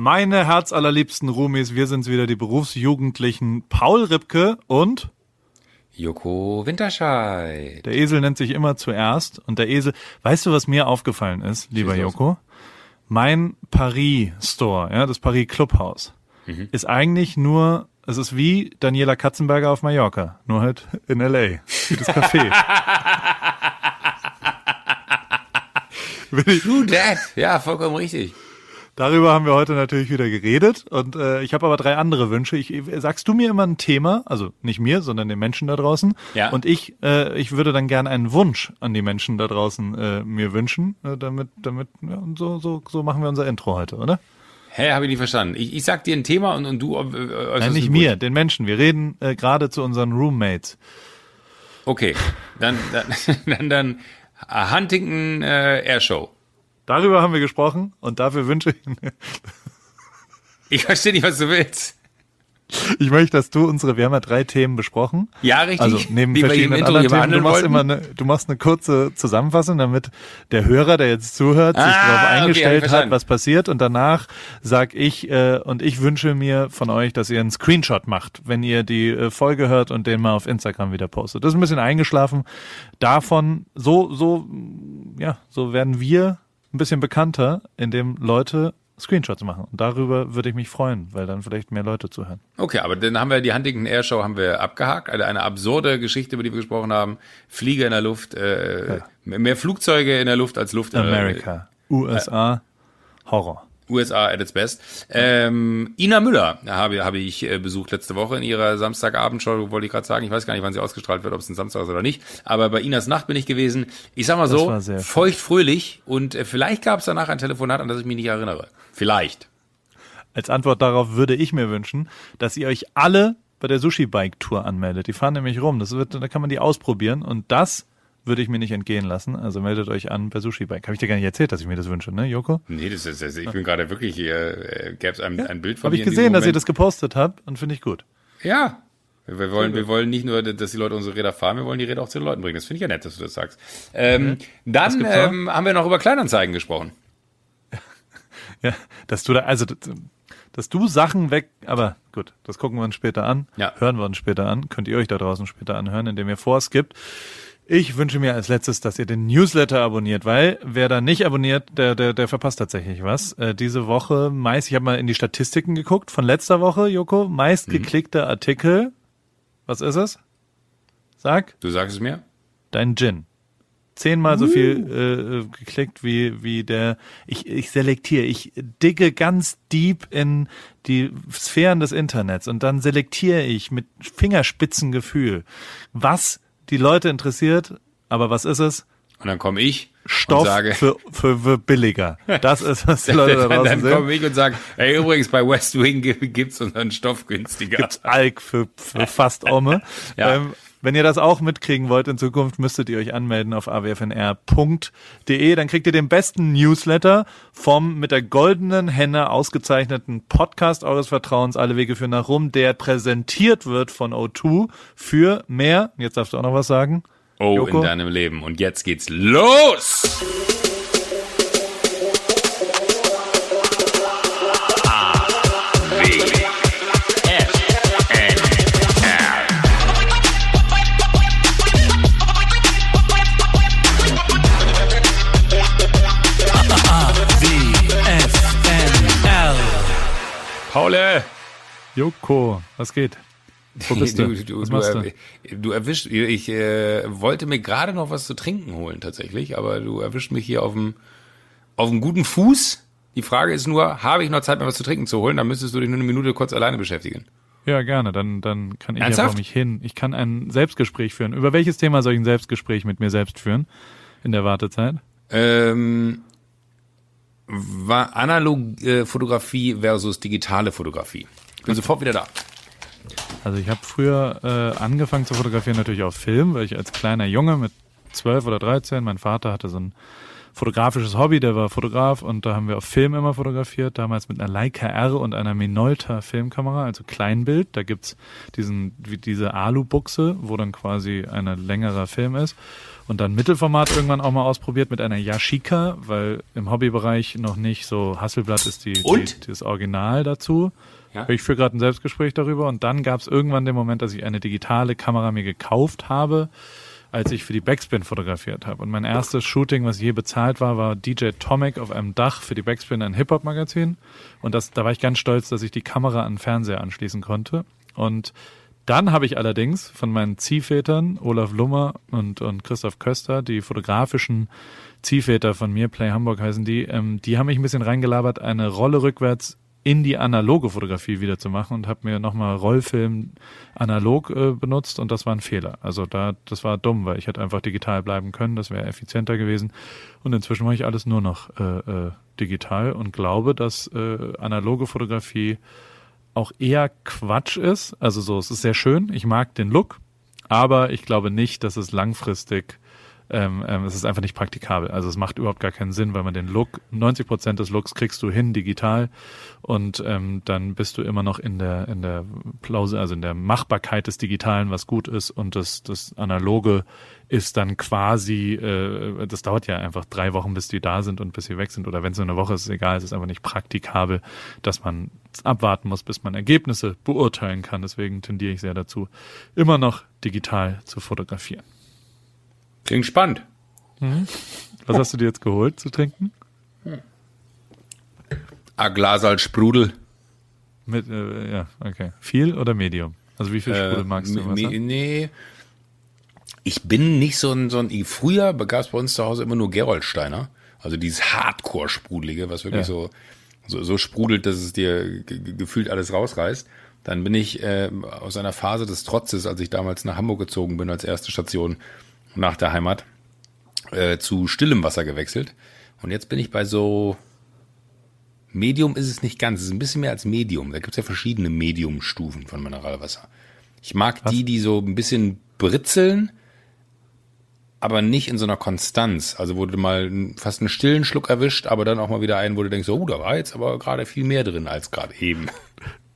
Meine herzallerliebsten Rumis, wir sind's wieder, die Berufsjugendlichen Paul Ripke und Joko Winterscheid. der Esel nennt sich immer zuerst und der Esel, weißt du, was mir aufgefallen ist, lieber Schieß los. Joko? Mein Paris Store, ja, das Paris Clubhaus, Mhm. ist eigentlich nur, es ist wie Daniela Katzenberger auf Mallorca, nur halt in L.A. Wie das Café. True that. Ja, vollkommen richtig. Darüber haben wir heute natürlich wieder geredet und äh, ich habe aber drei andere Wünsche. Ich, sagst du mir immer ein Thema, also nicht mir, sondern den Menschen da draußen. Ja. Und ich, äh, ich würde dann gerne einen Wunsch an die Menschen da draußen äh, mir wünschen, äh, damit, damit ja, und so, so, so machen wir unser Intro heute, oder? Hä, habe ich nicht verstanden. Ich, ich sag dir ein Thema und, und du äh, äußerst Nein, nicht mir, den Menschen. Wir reden äh, gerade zu unseren Roommates. Okay, dann dann dann, dann äh, Huntington äh, Airshow. Darüber haben wir gesprochen und dafür wünsche ich, Ich verstehe nicht, was du willst. ich möchte, dass du unsere, wir haben ja drei Themen besprochen. Ja, richtig. Also neben die verschiedenen anderen Themen, du machst wollten. immer eine, du machst eine kurze Zusammenfassung, damit der Hörer, der jetzt zuhört, sich Ah, darauf okay, hab ich eingestellt hat, verstanden. was passiert und danach sag ich äh, und ich wünsche mir von euch, dass ihr einen Screenshot macht, wenn ihr die äh, Folge hört und den mal auf Instagram wieder postet. Das ist ein bisschen eingeschlafen. Davon so so ja, so werden wir ein bisschen bekannter, indem Leute Screenshots machen und darüber würde ich mich freuen, weil dann vielleicht mehr Leute zuhören. Okay, aber dann haben wir die Huntington Airshow haben wir abgehakt. Eine, eine absurde Geschichte, über die wir gesprochen haben. Flieger in der Luft, äh, mehr Flugzeuge in der Luft als Luft in der Amerika, USA, Horror. USA at its best. Ähm, Ina Müller habe, habe ich äh, besucht letzte Woche in ihrer Samstagabendshow, wollte ich gerade sagen. Ich weiß gar nicht, wann sie ausgestrahlt wird, ob es ein Samstag ist oder nicht. Aber bei Inas Nacht bin ich gewesen. Ich sag mal so, war sehr feucht fröhlich. Und äh, vielleicht gab es danach ein Telefonat, an das ich mich nicht erinnere. Vielleicht. Als Antwort darauf würde ich mir wünschen, dass ihr euch alle bei der Sushi Bike Tour anmeldet. Die fahren nämlich rum. Das wird, da kann man die ausprobieren und das würde ich mir nicht entgehen lassen. Also meldet euch an bei Sushi Bike. Habe ich dir gar nicht erzählt, dass ich mir das wünsche, ne, Joko? Nee, das ist, das, ich bin gerade wirklich hier, äh, gäbe es ein, ein Bild von Habe mir ich in diesem gesehen, dass ihr das gepostet habt und finde ich gut. Ja. Wir wollen, wir wollen nicht nur, dass die Leute unsere Räder fahren, wir wollen die Räder auch zu den Leuten bringen. Das finde ich ja nett, dass du das sagst. Ähm, Dann gibt's noch? ähm, haben wir noch über Kleinanzeigen gesprochen. Ja, dass du da, also, dass, dass du Sachen weg, aber gut, das gucken wir uns später an. Ja. Hören wir uns später an. Könnt ihr euch da draußen später anhören, indem ihr vorskippt. Ich wünsche mir als letztes, dass ihr den Newsletter abonniert, weil wer da nicht abonniert, der, der, der verpasst tatsächlich was. Äh, diese Woche meist, ich habe mal in die Statistiken geguckt von letzter Woche, Joko, meist geklickter Artikel. Was ist es? Sag, Du sagst es mir? dein Gin. Zehnmal so viel äh, äh, geklickt wie wie der. Ich ich selektiere, ich digge ganz deep in die Sphären des Internets und dann selektiere ich mit Fingerspitzengefühl, was die Leute interessiert. Aber was ist es? Und dann komme ich Stoff und sage, für, für, für billiger. Das ist was die Leute da dann, draußen dann komme sehen. ich und sage, hey, übrigens, bei West Wing gi- gibt's unseren Stoff günstiger. Gibt's Alk für, für fast Ome. Ja. ähm, wenn ihr das auch mitkriegen wollt in Zukunft, müsstet ihr euch anmelden auf awfnr.de. Dann kriegt ihr den besten Newsletter vom mit der goldenen Henne ausgezeichneten Podcast eures Vertrauens, Alle Wege führen nach Rum, der präsentiert wird von O2 für mehr, jetzt darfst du auch noch was sagen, Oh, Joko? in deinem Leben. Und jetzt geht's los! Paule! Joko, was geht? Wo bist du? du, du, was machst du? du erwischt, ich äh, wollte mir gerade noch was zu trinken holen tatsächlich, aber du erwischt mich hier auf dem auf einem guten Fuß. Die Frage ist nur, habe ich noch Zeit, mir was zu trinken zu holen? Dann müsstest du dich nur eine Minute kurz alleine beschäftigen. Ja, gerne. Dann, dann kann ich ja Ernsthaft? vor mich hin. Ich kann ein Selbstgespräch führen. Über welches Thema soll ich ein Selbstgespräch mit mir selbst führen in der Wartezeit? Ähm, war analog äh, Fotografie versus digitale Fotografie. Ich bin sofort wieder da. Also ich habe früher äh, angefangen zu fotografieren natürlich auf Film, weil ich als kleiner Junge mit zwölf oder dreizehn, mein Vater hatte so ein fotografisches Hobby, der war Fotograf und da haben wir auf Film immer fotografiert, damals mit einer Leica R und einer Minolta Filmkamera, also Kleinbild. Da gibt's diesen, diese Alu-Buchse, wo dann quasi ein längerer Film ist. Und dann Mittelformat irgendwann auch mal ausprobiert mit einer Yashica, weil im Hobbybereich noch nicht so Hasselblatt ist die, die das Original dazu. Ja. Ich führe gerade ein Selbstgespräch darüber und dann gab es irgendwann den Moment, dass ich eine digitale Kamera mir gekauft habe als ich für die Backspin fotografiert habe. Und mein erstes Shooting, was je bezahlt war, war DJ Tomic auf einem Dach für die Backspin, ein Hip-Hop-Magazin. Und das, da war ich ganz stolz, dass ich die Kamera an den Fernseher anschließen konnte. Und dann habe ich allerdings von meinen Ziehvätern, Olaf Lummer und, und Christoph Köster, die fotografischen Ziehväter von mir, Play Hamburg heißen die, ähm, die haben mich ein bisschen reingelabert, eine Rolle rückwärts in die analoge Fotografie wieder zu machen und habe mir nochmal Rollfilm analog äh, benutzt und das war ein Fehler. Also da, das war dumm, weil ich hätte einfach digital bleiben können, das wäre effizienter gewesen. Und inzwischen mache ich alles nur noch äh, äh, digital und glaube, dass äh, analoge Fotografie auch eher Quatsch ist. Also so, es ist sehr schön, ich mag den Look, aber ich glaube nicht, dass es langfristig ähm, ähm, es ist einfach nicht praktikabel. Also es macht überhaupt gar keinen Sinn, weil man den Look, 90 Prozent des Looks kriegst du hin digital und ähm, dann bist du immer noch in der in der Plause, also in der Machbarkeit des Digitalen, was gut ist und das das Analoge ist dann quasi, äh, das dauert ja einfach drei Wochen, bis die da sind und bis sie weg sind oder wenn es nur eine Woche ist, ist egal, es ist einfach nicht praktikabel, dass man abwarten muss, bis man Ergebnisse beurteilen kann. Deswegen tendiere ich sehr dazu, immer noch digital zu fotografieren. Klingt spannend. Mhm. Was hast du dir jetzt geholt zu trinken? A Glas als Sprudel. Mit, äh, ja, okay. Viel oder Medium? Also wie viel Sprudel äh, magst du? Wasser? Nee, ich bin nicht so ein, so ein früher gab es bei uns zu Hause immer nur Geroldsteiner. Also dieses Hardcore-Sprudelige, was wirklich ja. so, so, so sprudelt, dass es dir gefühlt alles rausreißt. Dann bin ich äh, aus einer Phase des Trotzes, als ich damals nach Hamburg gezogen bin als erste Station, nach der Heimat äh, zu stillem Wasser gewechselt. Und jetzt bin ich bei so Medium ist es nicht ganz, es ist ein bisschen mehr als Medium. Da gibt es ja verschiedene Mediumstufen von Mineralwasser. Ich mag Was? die, die so ein bisschen britzeln, aber nicht in so einer Konstanz. Also wo du mal fast einen stillen Schluck erwischt, aber dann auch mal wieder einen, wo du denkst, oh, da war jetzt aber gerade viel mehr drin als gerade eben.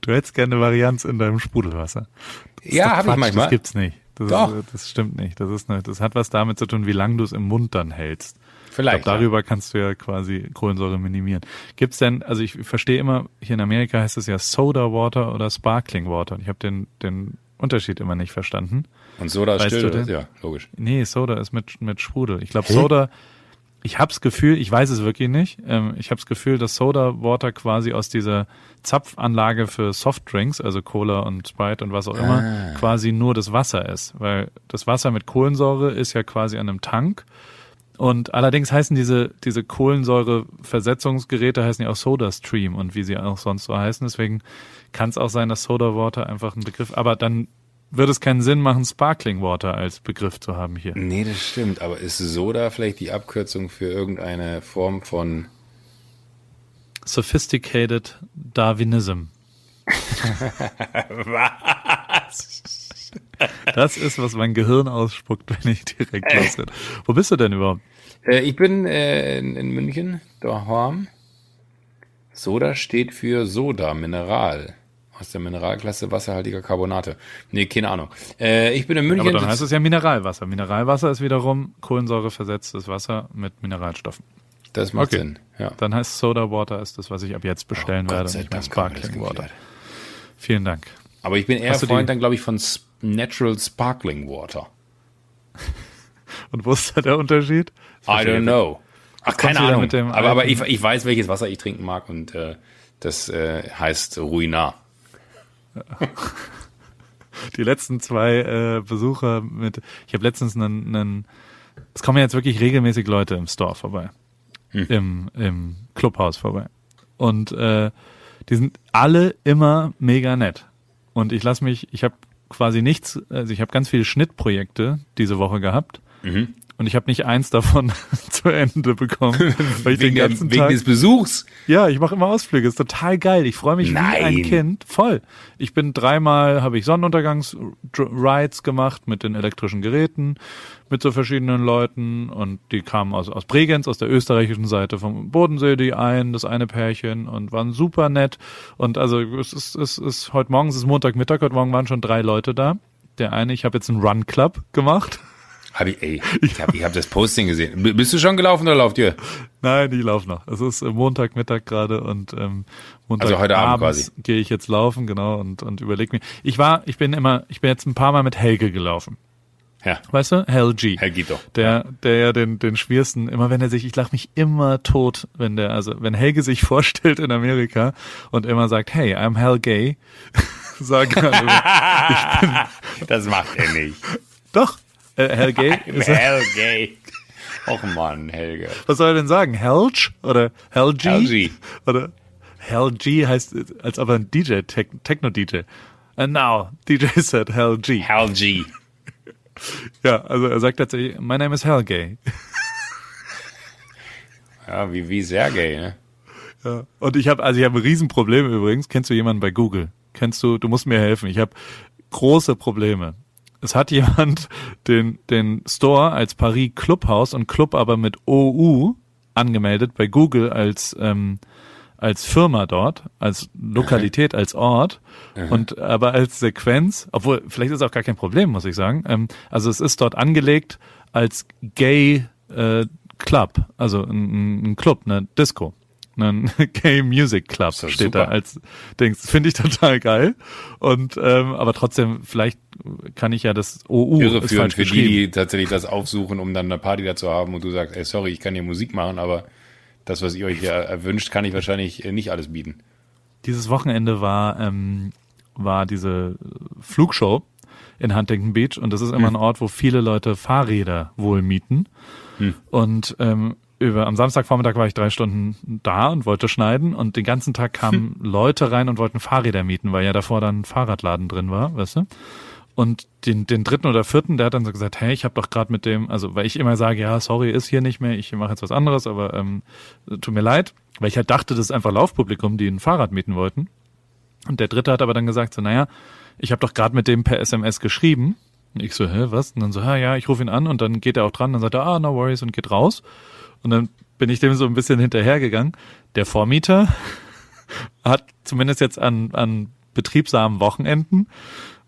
Du hättest gerne Varianz in deinem Sprudelwasser. ja, habe ich manchmal. Das gibt's nicht. Das, Doch. Ist, das stimmt nicht. Das ist eine, das hat was damit zu tun, wie lang du es im Mund dann hältst. Vielleicht. Ich glaub, darüber ja. kannst du ja quasi Kohlensäure minimieren. Gibt's denn, also ich verstehe immer, hier in Amerika heißt es ja Soda Water oder Sparkling Water. Und ich habe den, den Unterschied immer nicht verstanden. Und Soda ist still, ja, logisch. Nee, Soda ist mit, mit Sprudel. Ich glaube, Soda, ich hab's Gefühl, ich weiß es wirklich nicht, ähm, ich hab's Gefühl, dass Soda Water quasi aus dieser Zapfanlage für Softdrinks, also Cola und Sprite und was auch immer, ah. quasi nur das Wasser ist. Weil das Wasser mit Kohlensäure ist ja quasi an einem Tank. Und allerdings heißen diese, diese Kohlensäure-Versetzungsgeräte heißen ja auch Soda Stream und wie sie auch sonst so heißen. Deswegen kann es auch sein, dass Soda Water einfach ein Begriff, aber dann würde es keinen Sinn machen, Sparkling Water als Begriff zu haben hier. Nee, das stimmt. Aber ist Soda vielleicht die Abkürzung für irgendeine Form von Sophisticated Darwinism? was? Das ist, was mein Gehirn ausspuckt, wenn ich direkt äh. los bin. Wo bist du denn überhaupt? Äh, ich bin äh, in, in München, daheim. Soda steht für Soda, Mineral aus der Mineralklasse wasserhaltiger Carbonate. Nee, keine Ahnung. Äh, ich bin in München. Aber dann heißt es ja Mineralwasser. Mineralwasser ist wiederum kohlensäureversetztes Wasser mit Mineralstoffen. Das macht okay. Sinn. Ja. Dann heißt Soda Water ist das, was ich ab jetzt bestellen oh, werde. Nicht mehr Sparkling Water. Vielen Dank. Aber ich bin eher Freund dann, glaube ich, von Natural Sparkling Water. Und wo ist da der Unterschied? I don't know. Ach, keine Ahnung. aber, aber ich, ich weiß, welches Wasser ich trinken mag und äh, das äh, heißt Ruinar. Die letzten zwei äh, Besucher mit, ich habe letztens einen, einen, es kommen jetzt wirklich regelmäßig Leute im Store vorbei, hm. im, im Clubhaus vorbei. Und äh, die sind alle immer mega nett. Und ich lasse mich, ich habe quasi nichts, also ich habe ganz viele Schnittprojekte diese Woche gehabt. Mhm. Und ich habe nicht eins davon zu Ende bekommen. Weil ich wegen, den ganzen der, wegen Tag, des Besuchs. ja, ich mache immer Ausflüge, ist total geil. Ich freue mich wie Nein. ein Kind, voll. Ich bin dreimal, habe ich Sonnenuntergangs-Rides gemacht mit den elektrischen Geräten, mit so verschiedenen Leuten und die kamen aus, aus Bregenz, aus der österreichischen Seite vom Bodensee, die ein, das eine Pärchen und waren super nett. Und also es ist, es ist heute Morgen, es ist Montagmittag, heute Morgen waren schon drei Leute da. Der eine, ich habe jetzt einen Run Club gemacht. Hab ich, ey, ich habe ich hab das Posting gesehen. Bist du schon gelaufen oder lauft ihr? Nein, ich laufe noch. Es ist Montagmittag gerade und ähm, Montag Also heute Abend quasi. gehe ich jetzt laufen, genau, und, und überleg mir. Ich war, ich bin immer, ich bin jetzt ein paar Mal mit Helge gelaufen. Ja, Weißt du? Helge. Helgito. Der, der ja den, den schwiersten, immer wenn er sich, ich lache mich immer tot, wenn der, also wenn Helge sich vorstellt in Amerika und immer sagt, hey, I'm Hell Gay, sagen alle, Das macht er nicht. doch, äh, er, Helge. Och Mann, Helge. was soll er denn sagen? Helge oder Helge? Helge. Oder Helge heißt, als ob er ein DJ, Tech, Techno-DJ. And now, DJ said Helge. Helge. Ja, also er sagt tatsächlich, my name is Helge. Ja, wie, wie Sergej, ne? Ja. Und ich habe, also ich habe ein Riesenproblem übrigens. Kennst du jemanden bei Google? Kennst du, du musst mir helfen. Ich habe große Probleme. Es hat jemand den, den Store als Paris Clubhaus und Club aber mit OU angemeldet bei Google als, ähm, als Firma dort, als Lokalität, als Ort und aber als Sequenz, obwohl vielleicht ist auch gar kein Problem, muss ich sagen. Ähm, also es ist dort angelegt als Gay äh, Club, also ein, ein Club, eine Disco. Ein Gay Music Club steht super. da als Dings. Finde ich total geil. Und ähm, aber trotzdem, vielleicht kann ich ja das OU Irreführend für die, die tatsächlich das aufsuchen, um dann eine Party dazu haben und du sagst, ey, sorry, ich kann hier Musik machen, aber das, was ihr euch hier erwünscht, kann ich wahrscheinlich äh, nicht alles bieten. Dieses Wochenende war, ähm, war diese Flugshow in Huntington Beach und das ist immer ein Ort, wo viele Leute Fahrräder wohl mieten. Und ähm, über am Samstagvormittag war ich drei Stunden da und wollte schneiden und den ganzen Tag kamen Leute rein und wollten Fahrräder mieten, weil ja davor dann ein Fahrradladen drin war, weißt du? Und den, den dritten oder vierten, der hat dann so gesagt, hey, ich habe doch gerade mit dem, also weil ich immer sage, ja, sorry, ist hier nicht mehr, ich mache jetzt was anderes, aber ähm, tut mir leid, weil ich halt dachte, das ist einfach Laufpublikum, die ein Fahrrad mieten wollten. Und der dritte hat aber dann gesagt, so, naja, ich habe doch gerade mit dem per SMS geschrieben. Und ich so, hä, was? Und dann so, ja, ja, ich rufe ihn an und dann geht er auch dran, dann sagt er, ah, no worries und geht raus. Und dann bin ich dem so ein bisschen hinterhergegangen. Der Vormieter hat zumindest jetzt an, an betriebsamen Wochenenden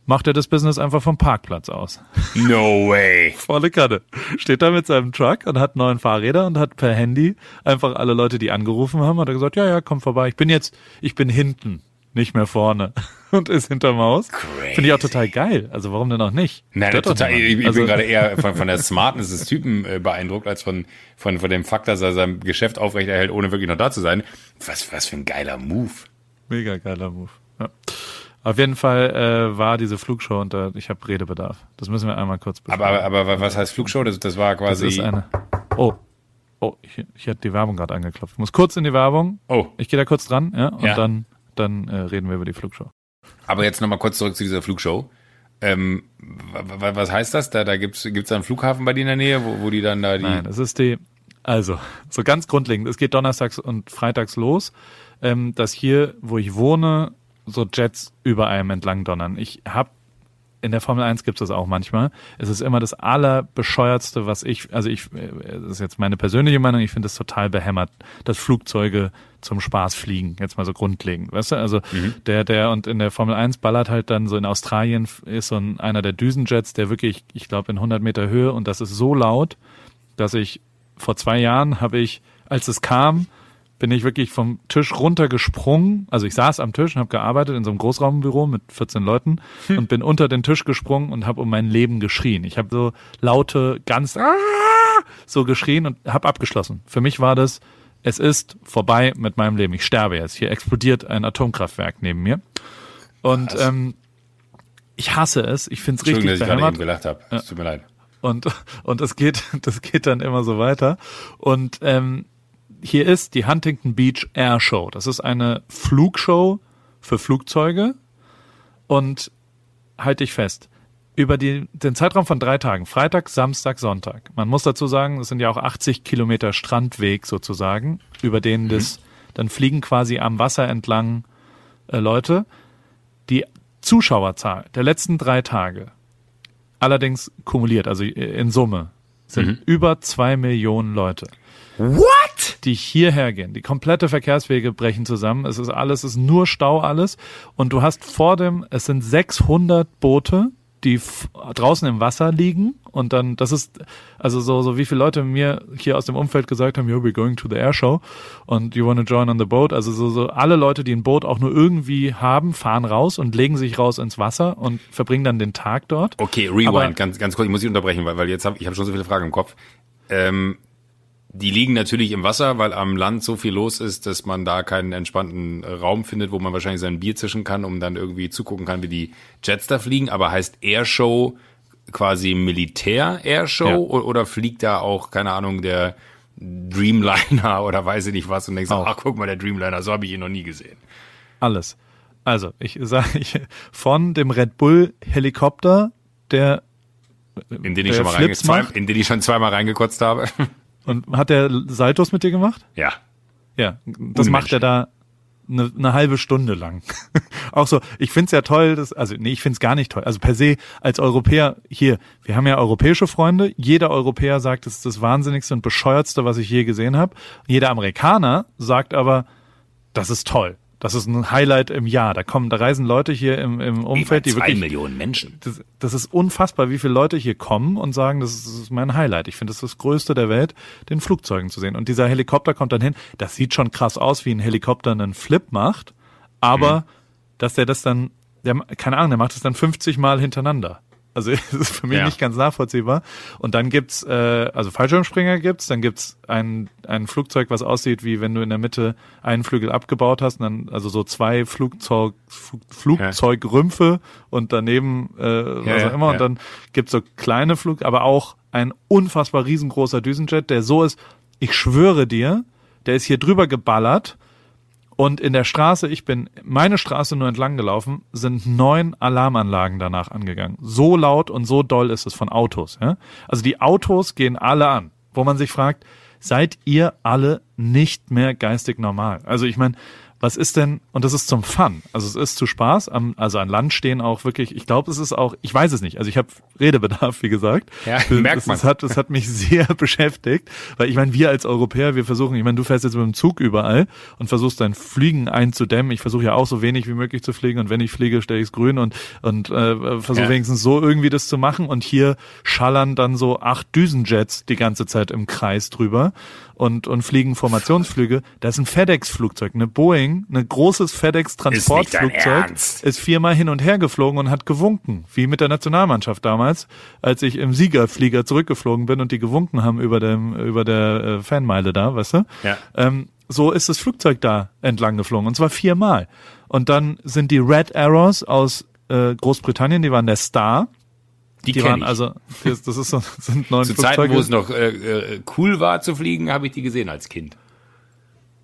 macht er das Business einfach vom Parkplatz aus. No way. Volle Kanne. Steht da mit seinem Truck und hat neun Fahrräder und hat per Handy einfach alle Leute, die angerufen haben, hat er gesagt, ja, ja, komm vorbei. Ich bin jetzt, ich bin hinten, nicht mehr vorne. Und ist hinterm Haus. Finde ich auch total geil. Also warum denn auch nicht? Nein, Stört total. Ich, ich also, bin gerade eher von, von der Smartness des Typen äh, beeindruckt, als von, von, von dem Fakt, dass er sein Geschäft aufrechterhält, ohne wirklich noch da zu sein. Was, was für ein geiler Move. Mega geiler Move. Ja. Auf jeden Fall äh, war diese Flugshow und da, ich habe Redebedarf. Das müssen wir einmal kurz besprechen. Aber, aber was heißt Flugshow? Das, das war das quasi. ist eine. Oh. Oh, ich, ich hatte die Werbung gerade angeklopft. Ich muss kurz in die Werbung. oh, Ich gehe da kurz dran, ja, und Ja. dann, dann äh, reden wir über die Flugshow. aber jetzt nochmal kurz zurück zu dieser Flugshow. Ähm, wa- wa- was heißt das? Da, da gibt's da einen Flughafen bei dir in der Nähe, wo, wo die dann da die. Nein, es ist die, also, so ganz grundlegend, es geht donnerstags und freitags los, ähm, dass hier, wo ich wohne, so Jets über einem entlang donnern. Ich habe in der Formel 1 gibt es das auch manchmal. Es ist immer das allerbescheuertste, was ich, also ich, äh, das ist jetzt meine persönliche Meinung, ich finde es total behämmert, dass Flugzeuge zum Spaß fliegen, jetzt mal so grundlegend, weißt du? Also der, der und in der Formel 1 ballert halt dann so in Australien ist so ein, einer der Düsenjets, der wirklich, ich glaube in 100 Meter Höhe und das ist so laut, dass ich vor zwei Jahren habe ich, als es kam, bin ich wirklich vom Tisch runtergesprungen. Also ich saß am Tisch und habe gearbeitet in so einem Großraumbüro mit 14 Leuten und bin unter den Tisch gesprungen und habe um mein Leben geschrien. Ich habe so laute, ganz "Ah!" so geschrien und habe abgeschlossen. Für mich war das, es ist vorbei mit meinem Leben. Ich sterbe jetzt. Hier explodiert ein Atomkraftwerk neben mir. Und Was? ähm, ich hasse es. Ich finde es richtig dass ich gerade eben gelacht habe. Es tut mir leid. Und, und das geht, das geht dann immer so weiter. Und ähm, hier ist die Huntington Beach Air Show. Das ist eine Flugshow für Flugzeuge. Und halt dich fest. über die, den Zeitraum von drei Tagen, Freitag, Samstag, Sonntag. Man muss dazu sagen, es sind ja auch 80 Kilometer Strandweg sozusagen, über den das, dann fliegen quasi am Wasser entlang äh, Leute. Die Zuschauerzahl der letzten drei Tage, allerdings kumuliert, also in Summe, sind Mhm. über zwei Millionen Leute What? Die hierher gehen. Die komplette Verkehrswege brechen zusammen. Es ist alles, es ist nur Stau alles. Und du hast vor dem, es sind 600 Boote, die draußen im Wasser liegen. Und dann, das ist, also so, so wie viele Leute mir hier aus dem Umfeld gesagt haben, yo, we're going to the air show und you wanna join on the boat. Also so, so alle Leute, die ein Boot auch nur irgendwie haben, fahren raus und legen sich raus ins Wasser und verbringen dann den Tag dort. Okay, Rewind, Aber- ganz, ganz kurz, ich muss dich unterbrechen, weil, weil jetzt habe ich hab schon so viele Fragen im Kopf. Ähm, die liegen natürlich im Wasser, weil am Land so viel los ist, dass man da keinen entspannten Raum findet, wo man wahrscheinlich sein Bier zischen kann, um dann irgendwie zugucken kann, wie die Jets da fliegen. Aber heißt Airshow quasi Militär-Airshow Ja. oder fliegt da auch, keine Ahnung, der Dreamliner oder weiß ich nicht was und denkst, Auch. ach guck mal, der Dreamliner, so habe ich ihn noch nie gesehen. Alles. Also, ich sage, ich, von dem Red Bull Helikopter, der In den ich, schon mal macht? in den ich schon zweimal reingekotzt habe. Und hat der Saltos mit dir gemacht? ja. Ja, das macht er da eine, eine halbe Stunde lang. Auch so, ich find's ja toll, dass, also nee, ich find's gar nicht toll. Also per se als Europäer hier, wir haben ja europäische Freunde, jeder Europäer sagt, es ist das wahnsinnigste und bescheuertste, was ich je gesehen habe. Jeder Amerikaner sagt aber, das ist toll. Das ist ein Highlight im Jahr. Da kommen, da reisen Leute hier im, im Umfeld, die zwei wirklich Millionen Menschen. das, das ist unfassbar, wie viele Leute hier kommen und sagen, das ist, das ist mein Highlight. Ich finde, das ist das Größte der Welt, den Flugzeugen zu sehen. Und dieser Helikopter kommt dann hin. Das sieht schon krass aus, wie ein Helikopter einen Flip macht. Aber, dass der das dann, der, keine Ahnung, der macht das dann 50 Mal hintereinander. Also das ist für mich Ja. nicht ganz nachvollziehbar. Und dann gibt's, äh, also Fallschirmspringer gibt's, dann gibt's ein, ein Flugzeug, was aussieht, wie wenn du in der Mitte einen Flügel abgebaut hast, und dann also so zwei Flugzeug, Flug, Flugzeugrümpfe und daneben äh, was auch immer. Und dann gibt's so kleine Flug, aber auch ein unfassbar riesengroßer Düsenjet, der so ist, ich schwöre dir, der ist hier drüber geballert und in der Straße, ich bin meine Straße nur entlang gelaufen, sind neun Alarmanlagen danach angegangen. So laut und so doll ist es von Autos. Ja? Also die Autos gehen alle an, wo man sich fragt, seid ihr alle nicht mehr geistig normal? Also ich meine, was ist denn, und das ist zum Fun, also es ist zu Spaß, am, also an Land stehen auch wirklich, ich glaube, es ist auch, ich weiß es nicht, also ich habe Redebedarf, wie gesagt. Ja, Das- merkt man. Das hat, das hat mich sehr beschäftigt, weil ich meine, wir als Europäer, wir versuchen, ich meine, du fährst jetzt mit dem Zug überall und versuchst dein Fliegen einzudämmen. Ich versuche ja auch so wenig wie möglich zu fliegen und wenn ich fliege, stelle ich es grün und, und äh, versuche Ja. wenigstens so irgendwie das zu machen und hier schallern dann so acht Düsenjets die ganze Zeit im Kreis drüber und, und fliegen Formationsflüge. Da ist ein FedEx-Flugzeug, eine Boeing, ein großes Ist FedEx-Transportflugzeug Ernst? ist viermal hin und her geflogen und hat gewunken, wie mit der Nationalmannschaft damals, als ich im Siegerflieger zurückgeflogen bin und die gewunken haben über dem über der äh, Fanmeile da, weißt du? Ja. Ähm, so ist das Flugzeug da entlang geflogen und zwar viermal. Und dann sind die Red Arrows aus äh, Großbritannien, die waren der Star. Die, Die waren ich. also, das, das ist so, sind neun Zu Zeiten, Flugzeuge. wo es noch äh, äh, cool war zu fliegen, habe ich die gesehen als Kind.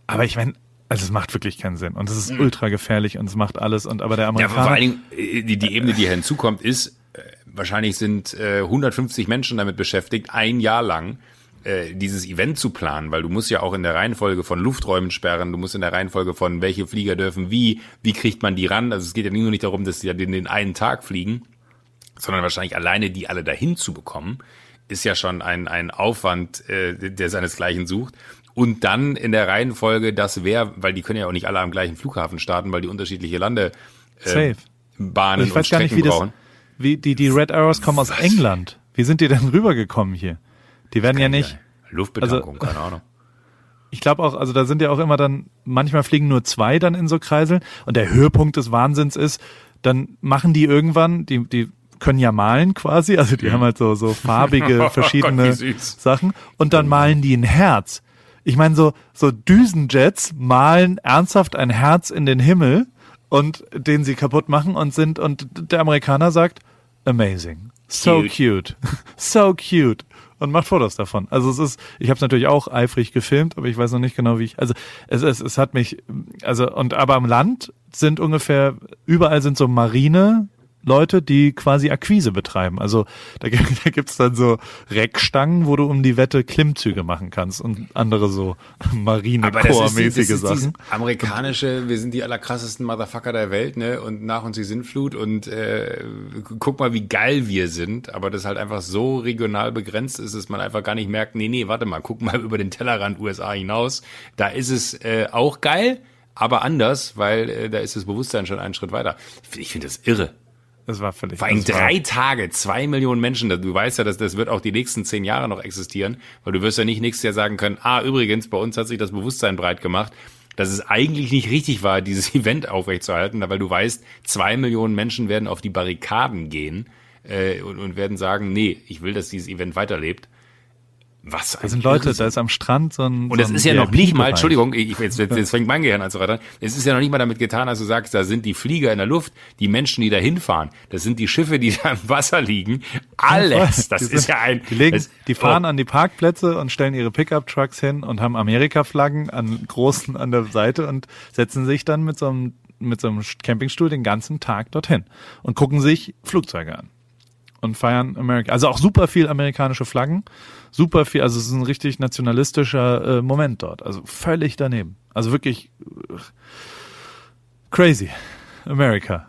aber ich meine, also es macht wirklich keinen Sinn und es ist ultra gefährlich und es macht alles und aber der Mhm. Ja, Amerikaner. vor allen Dingen, die, die Ebene, die hier hinzukommt, ist, äh, wahrscheinlich sind äh, 150 Menschen damit beschäftigt, ein Jahr lang äh, dieses Event zu planen, weil du musst ja auch in der Reihenfolge von Lufträumen sperren, du musst in der Reihenfolge von welche Flieger dürfen wie, wie kriegt man die ran. Also es geht ja nur nicht darum, dass sie ja den, den einen Tag fliegen, sondern wahrscheinlich alleine die alle dahin zu bekommen, ist ja schon ein, ein Aufwand, äh, der seinesgleichen sucht. Und dann in der Reihenfolge, das wäre, weil die können ja auch nicht alle am gleichen Flughafen starten, weil die unterschiedliche Lande Safe. Bahnen Ich weiß und gar nicht, Strecken wie das, brauchen. wie die, die Red Arrows kommen aus England. Wie sind die denn rübergekommen hier? Die werden ja nicht, Luftbetankung, also- keine Ahnung. ich glaube auch, also da sind ja auch immer dann, manchmal fliegen nur zwei dann in so Kreiseln und der Höhepunkt des Wahnsinns ist, dann machen die irgendwann, die, die können ja malen quasi, also die haben halt so, so farbige, Oh Gott, verschiedene. Sachen und dann malen die ein Herz. Ich meine, so, so Düsenjets malen ernsthaft ein Herz in den Himmel und den sie kaputt machen und sind, und der Amerikaner sagt, amazing. So Cute. cute. so cute. Und macht Fotos davon. Also es ist, ich habe es natürlich auch eifrig gefilmt, aber ich weiß noch nicht genau, wie ich. Also es, es, es hat mich, also und aber am Land sind ungefähr überall sind so Marine Leute, die quasi Akquise betreiben. Also da, da gibt's dann so Reckstangen, wo du um die Wette Klimmzüge machen kannst und andere so Marine-Core-mäßige Sachen. Amerikanische, wir sind die allerkrassesten Motherfucker der Welt, ne? Und nach uns die Sintflut und äh, guck mal, wie geil wir sind. Aber das halt einfach so regional begrenzt ist, dass man einfach gar nicht merkt, nee, nee, warte mal, guck mal über den Tellerrand USA hinaus. Da ist es äh, auch geil, aber anders, weil äh, da ist das Bewusstsein schon einen Schritt weiter. Ich finde das irre. Das war völlig. Vor allem drei Tage, zwei Millionen Menschen. Du weißt ja, dass das wird auch die nächsten zehn Jahre noch existieren, weil du wirst ja nicht nächstes Jahr sagen können, ah, übrigens, bei uns hat sich das Bewusstsein breit gemacht, dass es eigentlich nicht richtig war, dieses Event aufrechtzuerhalten, weil du weißt, zwei Millionen Menschen werden auf die Barrikaden gehen äh, und, und werden sagen, nee, ich will, dass dieses Event weiterlebt. Was? Da sind Leute, da ist am Strand so ein. Und es so ist ja noch nicht mal, Entschuldigung, ich, jetzt, jetzt, jetzt fängt mein Gehirn an zu rattern. Es ist ja noch nicht mal damit getan, dass du sagst, da sind die Flieger in der Luft, die Menschen, die da hinfahren, das sind die Schiffe, die da im Wasser liegen. Alles. Das die ist ja ein. Die, legen, das, die fahren oh. an die Parkplätze und stellen ihre Pickup-Trucks hin und haben Amerika-Flaggen an großen an der Seite und setzen sich dann mit so einem, mit so einem Campingstuhl den ganzen Tag dorthin und gucken sich Flugzeuge an und feiern Amerika. Also auch super viel amerikanische Flaggen, super viel, also es ist ein richtig nationalistischer äh, Moment dort. Also völlig daneben. Also wirklich äh, crazy. America.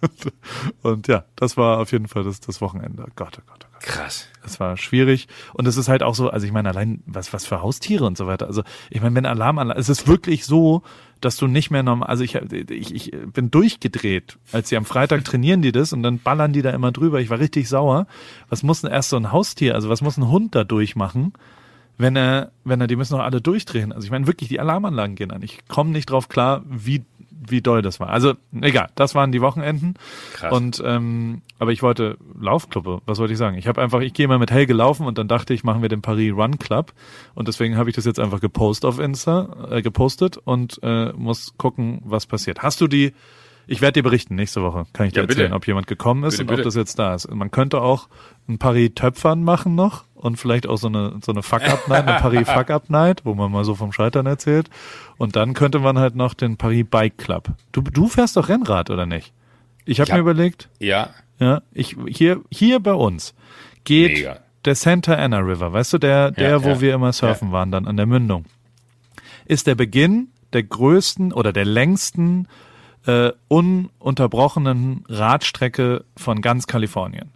und ja, das war auf jeden Fall das, das Wochenende. Gott, oh Gott, oh Gott. Krass. Das war schwierig. Und es ist halt auch so, also ich meine, allein was, was für Haustiere und so weiter. Also ich meine, wenn Alarm, es ist wirklich so, dass du nicht mehr normal, also ich, ich, ich bin durchgedreht, als sie am Freitag trainieren die das und dann ballern die da immer drüber. Ich war richtig sauer. Was muss denn erst so ein Haustier, also was muss ein Hund da durchmachen, wenn er, wenn er, die müssen doch alle durchdrehen. Also ich meine wirklich, die Alarmanlagen gehen an. Ich komme nicht drauf klar, wie wie doll das war. Also egal, das waren die Wochenenden. Krass. Und ähm, aber ich wollte Laufclub, was wollte ich sagen? Ich habe einfach, ich gehe mal mit Helge laufen und dann dachte ich, machen wir den Paris Run Club und deswegen habe ich das jetzt einfach gepostet auf Insta, äh, gepostet und äh, muss gucken, was passiert. Hast du die? Ich werde dir berichten nächste Woche. Kann ich dir ja, erzählen, bitte. ob jemand gekommen ist bitte, und bitte. ob das jetzt da ist. Man könnte auch ein Paris Töpfern machen noch und vielleicht auch so eine, so eine Fuck-Up-Night, eine Paris-Fuck-Up-Night, wo man mal so vom Scheitern erzählt. Und dann könnte man halt noch den Paris Bike Club. Du, du fährst doch Rennrad, oder nicht? Ich habe hab, mir überlegt. Ja. Ja, ich, hier, hier bei uns geht Mega. der Santa Ana River, weißt du, der, der, ja, wo ja. wir immer surfen ja. waren, dann an der Mündung, ist der Beginn der größten oder der längsten äh, ununterbrochenen Radstrecke von ganz Kalifornien.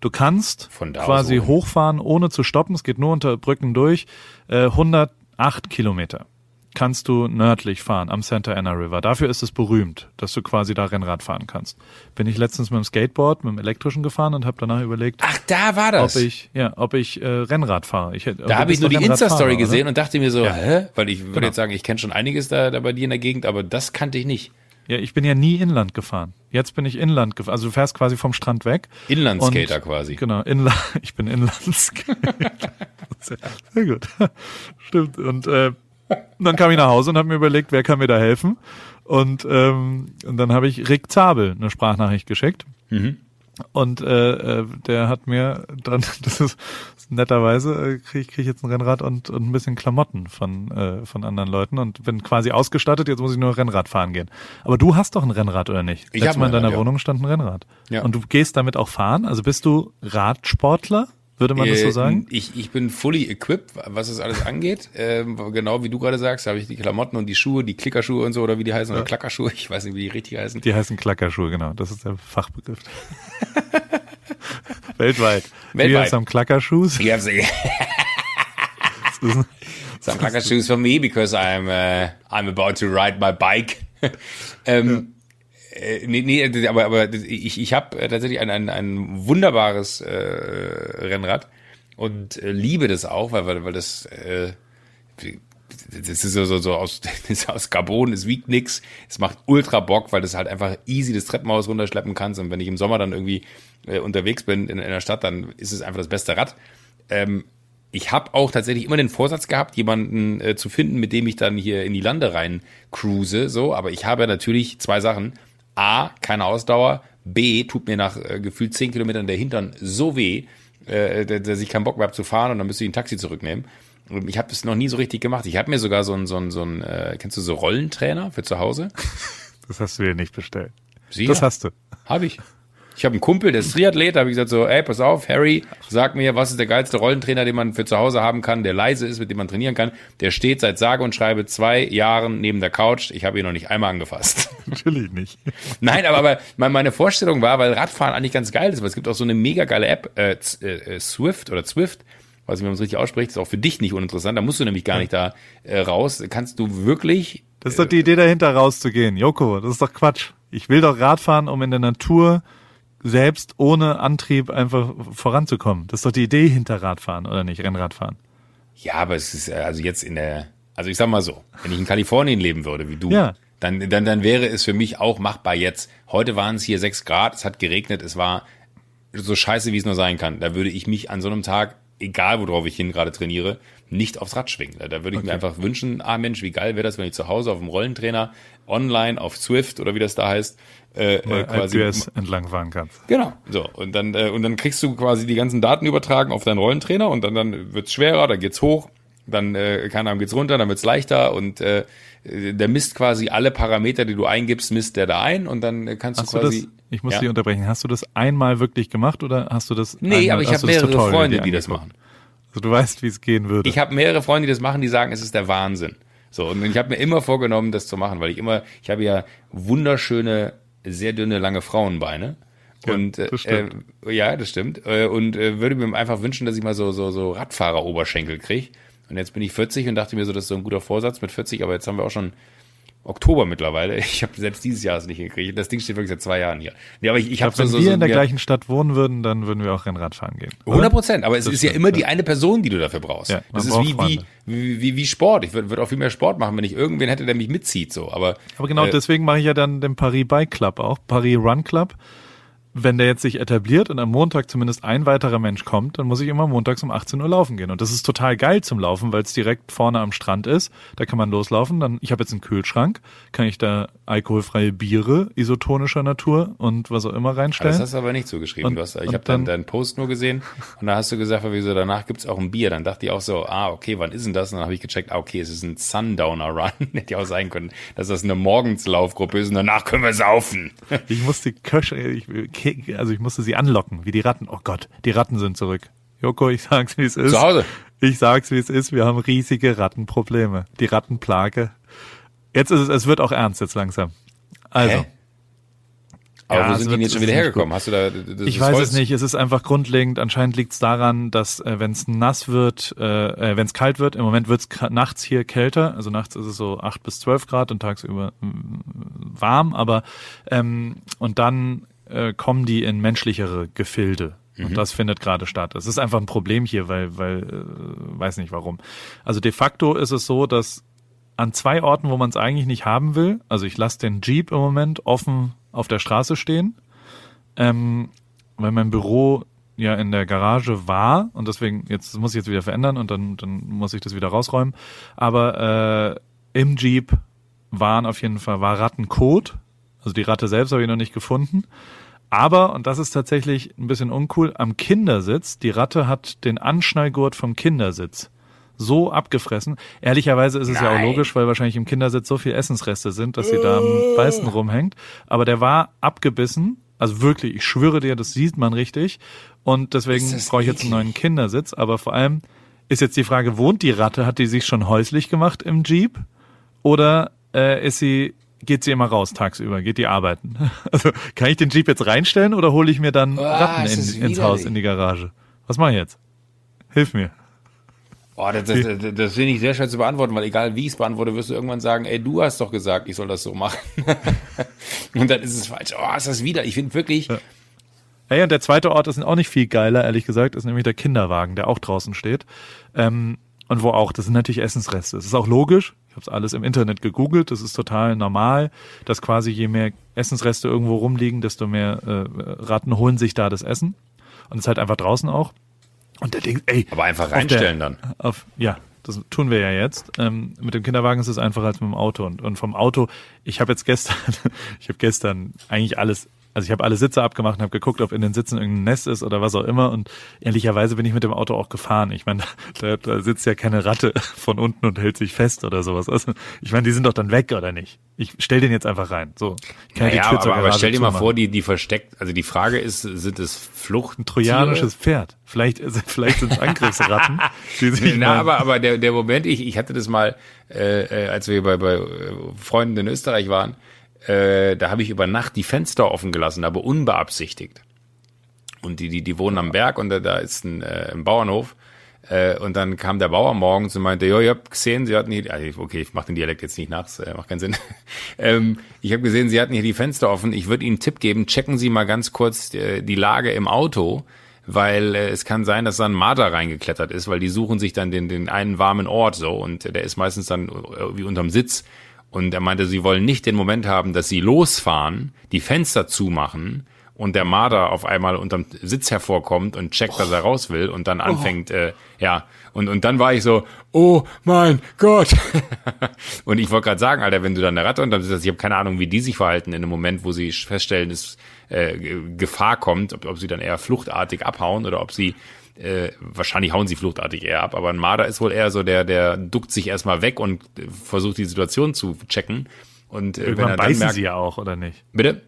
Du kannst quasi hochfahren, ohne zu stoppen. Es geht nur unter Brücken durch. Äh, 108 Kilometer kannst du nördlich fahren am Santa Ana River. Dafür ist es berühmt, dass du quasi da Rennrad fahren kannst. Bin ich letztens mit dem Skateboard, mit dem elektrischen gefahren und habe danach überlegt, ach da war das, ob ich ja, ob ich äh, Rennrad fahre. Ich, da habe ich nur die Insta Story gesehen und dachte mir so, ja. hä? Weil ich würde genau. jetzt sagen, ich kenne schon einiges da, da bei dir in der Gegend, aber das kannte ich nicht. Ja, ich bin ja nie Inland gefahren. Jetzt bin ich Inland gefahren. Also du fährst quasi vom Strand weg. Inlandskater quasi. Genau, Inland, ich bin Inlandskater. sehr, sehr gut. Stimmt. Und äh, dann kam ich nach Hause und habe mir überlegt, wer kann mir da helfen. Und, ähm, und dann habe ich Rick Zabel eine Sprachnachricht geschickt. Mhm. Und äh, äh, der hat mir dann, das ist netterweise, äh, kriege ich krieg jetzt ein Rennrad und, und ein bisschen Klamotten von, äh, von anderen Leuten und bin quasi ausgestattet, jetzt muss ich nur Rennrad fahren gehen. Aber du hast doch ein Rennrad, oder nicht? Ich Letztes Mal in deiner ja. Wohnung stand ein Rennrad. Ja. Und du gehst damit auch fahren? Also bist du Radsportler? Würde man das so sagen? Ich, ich bin fully equipped, was das alles angeht. Ähm, genau wie du gerade sagst, habe ich die Klamotten und die Schuhe, die Klickerschuhe und so, oder wie die heißen, ja. oder Klackerschuhe, ich weiß nicht, wie die richtig heißen. Die heißen Klackerschuhe, genau. Das ist der Fachbegriff. Weltweit. Weltweit. have some Klackershoes. You have some, some Klackershoes for me because I'm, uh, I'm about to ride my bike. ähm, ja. Äh, nee, nee, aber, aber ich, ich habe tatsächlich ein, ein, ein wunderbares äh, Rennrad und äh, liebe das auch, weil, weil, weil das äh, das ist so, so, so aus, ist aus Carbon, es wiegt nix, es macht ultra Bock, weil das halt einfach easy das Treppenhaus runterschleppen kannst und wenn ich im Sommer dann irgendwie äh, unterwegs bin in, in der Stadt, dann ist es einfach das beste Rad. Ähm, ich habe auch tatsächlich immer den Vorsatz gehabt, jemanden äh, zu finden, mit dem ich dann hier in die Lande rein cruise, so, aber ich habe natürlich zwei Sachen. A, keine Ausdauer, B, tut mir nach äh, gefühlt zehn Kilometern der Hintern so weh, äh, dass ich keinen Bock mehr habe zu fahren und dann müsste ich ein Taxi zurücknehmen. Und ich habe das noch nie so richtig gemacht. Ich habe mir sogar so ein, so ein, so ein äh, kennst du so Rollentrainer für zu Hause? Das hast du dir nicht bestellt. Sicher? Das hast du. Habe ich. Ich habe einen Kumpel, der ist Triathlet, da habe ich gesagt so, ey, pass auf, Harry, sag mir, was ist der geilste Rollentrainer, den man für zu Hause haben kann, der leise ist, mit dem man trainieren kann. Der steht seit sage und schreibe zwei Jahren neben der Couch. Ich habe ihn noch nicht einmal angefasst. Natürlich nicht. Nein, aber, aber meine Vorstellung war, weil Radfahren eigentlich ganz geil ist, weil es gibt auch so eine mega geile App, äh, äh, Swift oder Zwift, weiß nicht, wie man es richtig ausspricht, ist auch für dich nicht uninteressant. Da musst du nämlich gar nicht da äh, raus. Kannst du wirklich. Das ist doch die Idee dahinter, rauszugehen. Joko, das ist doch Quatsch. Ich will doch Radfahren, um in der Natur selbst ohne Antrieb einfach voranzukommen. Das ist doch die Idee hinter Radfahren, oder nicht? Rennradfahren. Ja, aber es ist äh, also jetzt in der, also ich sag mal so, wenn ich in Kalifornien leben würde, wie du, Ja. dann, dann, dann wäre es für mich auch machbar jetzt. Heute waren es hier sechs Grad, es hat geregnet, es war so scheiße, wie es nur sein kann. Da würde ich mich an so einem Tag, egal worauf ich hin gerade trainiere, nicht aufs Rad schwingen. Da, da würde ich mir einfach wünschen, ah Mensch, wie geil wäre das, wenn ich zu Hause auf dem Rollentrainer online auf Swift oder wie das da heißt, äh, äh, quasi du es entlangfahren kannst. Genau. So und dann äh, und dann kriegst du quasi die ganzen Daten übertragen auf deinen Rollentrainer und dann dann wird's schwerer, dann geht's hoch, dann äh, keine Ahnung geht's runter, dann wird's leichter und äh, der misst quasi alle Parameter, die du eingibst, misst der da ein und dann äh, kannst Hast du du quasi ich muss Ja. dich unterbrechen, hast du das einmal wirklich gemacht oder hast du das Nee, einmal, aber ich habe mehrere Tutorial Freunde, dir die das machen. Also du weißt, wie es gehen würde. Ich habe mehrere Freunde, die das machen, die sagen, es ist der Wahnsinn. So und ich habe mir immer vorgenommen, das zu machen, weil ich immer, ich habe ja wunderschöne, sehr dünne, lange Frauenbeine. Ja, und äh, das. Äh, ja, das stimmt. Äh, und äh, würde mir einfach wünschen, dass ich mal so so so Radfahrer-Oberschenkel krieg. Und jetzt bin ich 40 und dachte mir so, das ist so ein guter Vorsatz mit 40, aber jetzt haben wir auch schon Oktober mittlerweile. Ich habe selbst dieses Jahr es nicht hingekriegt. Das Ding steht wirklich seit zwei Jahren hier. Nee, aber ich, ich habe so, Wenn so, wir so in der mir- gleichen Stadt wohnen würden, dann würden wir auch Rennrad fahren gehen. oder? 100 Prozent, aber es Das ist ja stimmt, immer die ja. eine Person, die du dafür brauchst. Ja, das ist wie, wie, wie, wie, wie Sport. Ich würde würd auch viel mehr Sport machen, wenn ich irgendwen hätte, der mich mitzieht. So, aber, Aber genau äh, deswegen mache ich ja dann den Paris Bike Club auch, Paris Run Club. Wenn der jetzt sich etabliert und am Montag zumindest ein weiterer Mensch kommt, dann muss ich immer montags um 18 Uhr laufen gehen. Und das ist total geil zum Laufen, weil es direkt vorne am Strand ist. Da kann man loslaufen. Dann, ich habe jetzt einen Kühlschrank, kann ich da alkoholfreie Biere isotonischer Natur und was auch immer das reinstellen. hast du aber nicht so geschrieben. Und- du hast, ich habe dann deinen Post nur gesehen und da hast du gesagt, wieso danach gibt's auch ein Bier. Dann dachte ich auch so, ah, okay, wann ist denn das? Und dann habe ich gecheckt, ah, okay, es ist ein Sundowner Run. Hätte ja auch sein können, dass das eine Morgenslaufgruppe ist und danach können wir saufen. Ich muss die Köche, ich, also ich musste sie anlocken, wie die Ratten. Oh Gott, die Ratten sind zurück. Joko, ich sag's, wie es ist. Zu Hause. Ich sag's, wie es ist. Wir haben riesige Rattenprobleme. Die Rattenplage. Jetzt ist es, es wird auch ernst jetzt langsam. Also. Hä? Aber Ja, wo sind die jetzt schon wieder hergekommen? Hast du da, das Ich weiß Holz? es nicht. Es ist einfach grundlegend. Anscheinend liegt es daran, dass äh, wenn es nass wird, äh, äh, wenn es kalt wird, im Moment wird es nachts hier kälter. Also nachts ist es so acht bis zwölf Grad und tagsüber mm, warm. Aber ähm, und dann äh, kommen die in menschlichere Gefilde. Und das findet gerade statt. Es ist einfach ein Problem hier, weil, weil, äh, weiß nicht warum. Also de facto ist es so, dass an zwei Orten, wo man es eigentlich nicht haben will, also ich lasse den Jeep im Moment offen auf der Straße stehen, ähm, weil mein Büro ja in der Garage war und deswegen jetzt muss ich jetzt wieder verändern und dann dann muss ich das wieder rausräumen. Aber äh, im Jeep waren auf jeden Fall war Rattenkot, also die Ratte selbst habe ich noch nicht gefunden. Aber, und das ist tatsächlich ein bisschen uncool, am Kindersitz, die Ratte hat den Anschnallgurt vom Kindersitz so abgefressen. Ehrlicherweise ist es ja auch Nein. logisch, weil wahrscheinlich im Kindersitz so viel Essensreste sind, dass sie da am Beißen rumhängt. Aber der war abgebissen. Also wirklich, ich schwöre dir, das sieht man richtig. Und deswegen brauche ich jetzt einen neuen Kindersitz. Aber vor allem ist jetzt die Frage, wohnt die Ratte? Hat die sich schon häuslich gemacht im Jeep? Oder äh, ist sie, geht sie immer raus tagsüber? Geht die arbeiten? Also kann ich den Jeep jetzt reinstellen oder hole ich mir dann Ah, Ratten in, ins Haus, in die Garage? Was mache ich jetzt? Hilf mir. Boah, das, das, das, das finde ich sehr schwer zu beantworten, weil egal wie ich es beantworte, wirst du irgendwann sagen, ey, du hast doch gesagt, ich soll das so machen. Und dann ist es falsch. Oh, ist das wieder. Ich finde wirklich, Hey, und der zweite Ort ist auch nicht viel geiler, ehrlich gesagt, ist nämlich der Kinderwagen, der auch draußen steht. Ähm, und wo auch, das sind natürlich Essensreste. Das ist auch logisch. Ich habe es alles im Internet gegoogelt. Das ist total normal, dass quasi je mehr Essensreste irgendwo rumliegen, desto mehr äh, Ratten holen sich da das Essen. Und es ist halt einfach draußen auch. Und der Ding, ey. aber einfach auf der- reinstellen dann. Auf, ja, das tun wir ja jetzt. Ähm, mit dem Kinderwagen ist es einfacher als mit dem Auto. Und, und vom Auto, ich habe jetzt gestern, ich habe gestern eigentlich alles, Also ich habe alle Sitze abgemacht und habe geguckt, ob in den Sitzen irgendein Nest ist oder was auch immer. Und ehrlicherweise bin ich mit dem Auto auch gefahren. Ich meine, da, da sitzt ja keine Ratte von unten und hält sich fest oder sowas. Also ich meine, die sind doch dann weg oder nicht? Ich stell den jetzt einfach rein. So. Ich kann naja, die Tür aber, aber stell dir mal vor, die die versteckt. Also die Frage ist, sind es Flucht? Ein trojanisches Pferd. Vielleicht vielleicht sind es Angriffsratten. Na, aber aber der der Moment, ich ich hatte das mal, äh, äh als wir bei bei Freunden in Österreich waren äh, da habe ich über Nacht die Fenster offen gelassen, aber unbeabsichtigt. Und die, die, die wohnen am Berg und da, da ist ein, äh, ein Bauernhof. Äh, und dann kam der Bauer morgens und meinte, jo, ich habe gesehen, sie hatten hier, also okay, ich mache den Dialekt jetzt nicht nach, das äh, macht keinen Sinn. ähm, ich habe gesehen, sie hatten hier die Fenster offen. Ich würde Ihnen einen Tipp geben, checken Sie mal ganz kurz äh, die Lage im Auto, weil äh, es kann sein, dass da ein Marder reingeklettert ist, weil die suchen sich dann den, den einen warmen Ort so und der ist meistens dann äh, wie unterm Sitz und er meinte, sie wollen nicht den Moment haben, dass sie losfahren, die Fenster zumachen und der Marder auf einmal unterm Sitz hervorkommt und checkt, oh. dass er raus will und dann anfängt, oh. äh, ja, und, und dann war ich so, oh mein Gott. und ich wollte gerade sagen, Alter, wenn du dann eine Ratte und dann ist das, ich habe keine Ahnung, wie die sich verhalten in einem Moment, wo sie feststellen, dass äh, Gefahr kommt, ob, ob sie dann eher fluchtartig abhauen oder ob sie äh, wahrscheinlich hauen sie fluchtartig eher ab, aber ein Marder ist wohl eher so der, der duckt sich erstmal weg und versucht die Situation zu checken. Und äh, Irgendwann wenn er beißen merkt, sie ja auch, oder nicht? Bitte?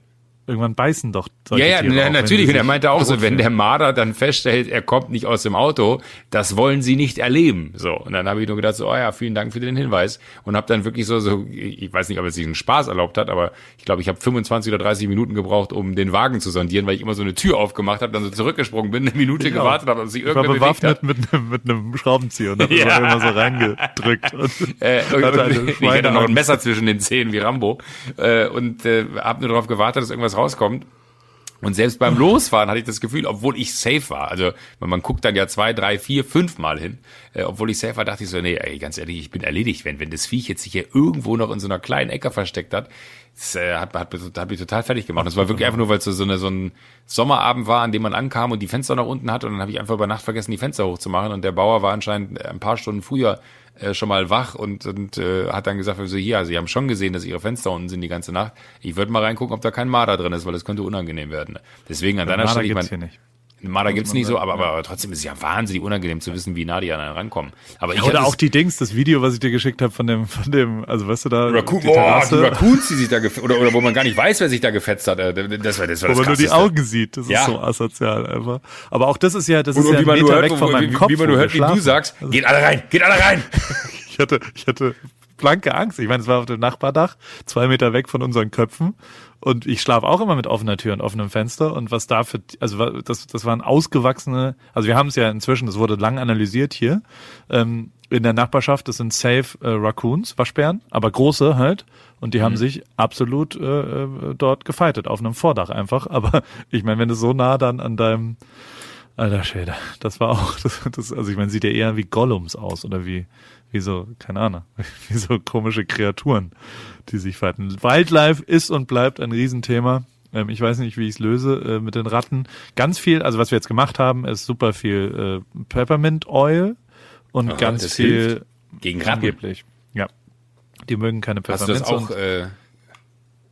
Irgendwann beißen doch solche Ja, ja, Tiere auch, natürlich. Und er meinte auch so, wenn der Marder dann feststellt, er kommt nicht aus dem Auto, das wollen sie nicht erleben. So. Und dann habe ich nur gedacht, so, oh ja, vielen Dank für den Hinweis. Und habe dann wirklich so, so, ich weiß nicht, ob es sich einen Spaß erlaubt hat, aber ich glaube, ich habe 25 oder 30 Minuten gebraucht, um den Wagen zu sondieren, weil ich immer so eine Tür aufgemacht habe, dann so zurückgesprungen bin, eine Minute ich gewartet habe, ob sich irgendwer ich war bewaffnet mit einem, mit einem Schraubenzieher und habe ja. immer so reingedrückt. Und äh, und, ich hatte noch ein Messer zwischen den Zähnen wie Rambo äh, und äh, habe nur darauf gewartet, dass irgendwas rauskommt. Und selbst beim Losfahren hatte ich das Gefühl, obwohl ich safe war, also man guckt dann ja zwei, drei, vier, fünf Mal hin, äh, obwohl ich safe war, dachte ich so, nee, ey, ganz ehrlich, ich bin erledigt, wenn, wenn das Viech jetzt sich hier irgendwo noch in so einer kleinen Ecke versteckt hat, das äh, hat, hat, hat mich total fertig gemacht. Das war wirklich einfach nur, weil es so, so, eine, so ein Sommerabend war, an dem man ankam und die Fenster nach unten hat und dann habe ich einfach über Nacht vergessen, die Fenster hochzumachen und der Bauer war anscheinend ein paar Stunden früher äh, schon mal wach und, und äh, hat dann gesagt, so hier, sie haben schon gesehen, dass ihre Fenster unten sind die ganze Nacht. Ich würde mal reingucken, ob da kein Marder drin ist, weil das könnte unangenehm werden. Deswegen an deiner Stelle, ich meine, Marder gibt's nicht so, aber, aber, trotzdem ist es ja wahnsinnig unangenehm zu wissen, wie nah die an einen rankommen. Aber ich ja, oder auch die Dings, das Video, was ich dir geschickt habe von dem, von dem, also weißt du da, Raccoon, die, oh, die Raccoons, die sich da oder oder wo man gar nicht weiß, wer sich da gefetzt hat. Äh, das war das war das Wo man nur die Augen sieht, das ja. ist so asozial einfach. Aber auch das ist ja, das und, ist ja ein Meter hört, weg von meinem wie, Kopf. Wie man nur hört, wie du sagst, also geht alle rein, geht alle rein. ich hatte, ich hatte blanke Angst. Ich meine, es war auf dem Nachbardach, zwei Meter weg von unseren Köpfen. Und ich schlafe auch immer mit offener Tür und offenem Fenster. Und was da für, also das, das waren ausgewachsene, also wir haben es ja inzwischen, das wurde lang analysiert hier. Ähm, in der Nachbarschaft, das sind safe äh, Raccoons, Waschbären, aber große halt. Und die mhm. haben sich absolut äh, äh, dort gefeitet, auf einem Vordach einfach. Aber ich meine, wenn du so nah dann an deinem Alter Schäder, das war auch, das, das, also ich meine, sieht ja eher wie Gollums aus oder wie, wie so, keine Ahnung, wie so komische Kreaturen, die sich fighten. Wildlife ist und bleibt ein Riesenthema. Ähm, ich weiß nicht, wie ich es löse äh, mit den Ratten. Ganz viel, also was wir jetzt gemacht haben, ist super viel äh, Peppermint Oil und Aha, ganz viel gegen Ratten. Angeblich. Ja. Die mögen keine Peppermint. Hast du das auch äh,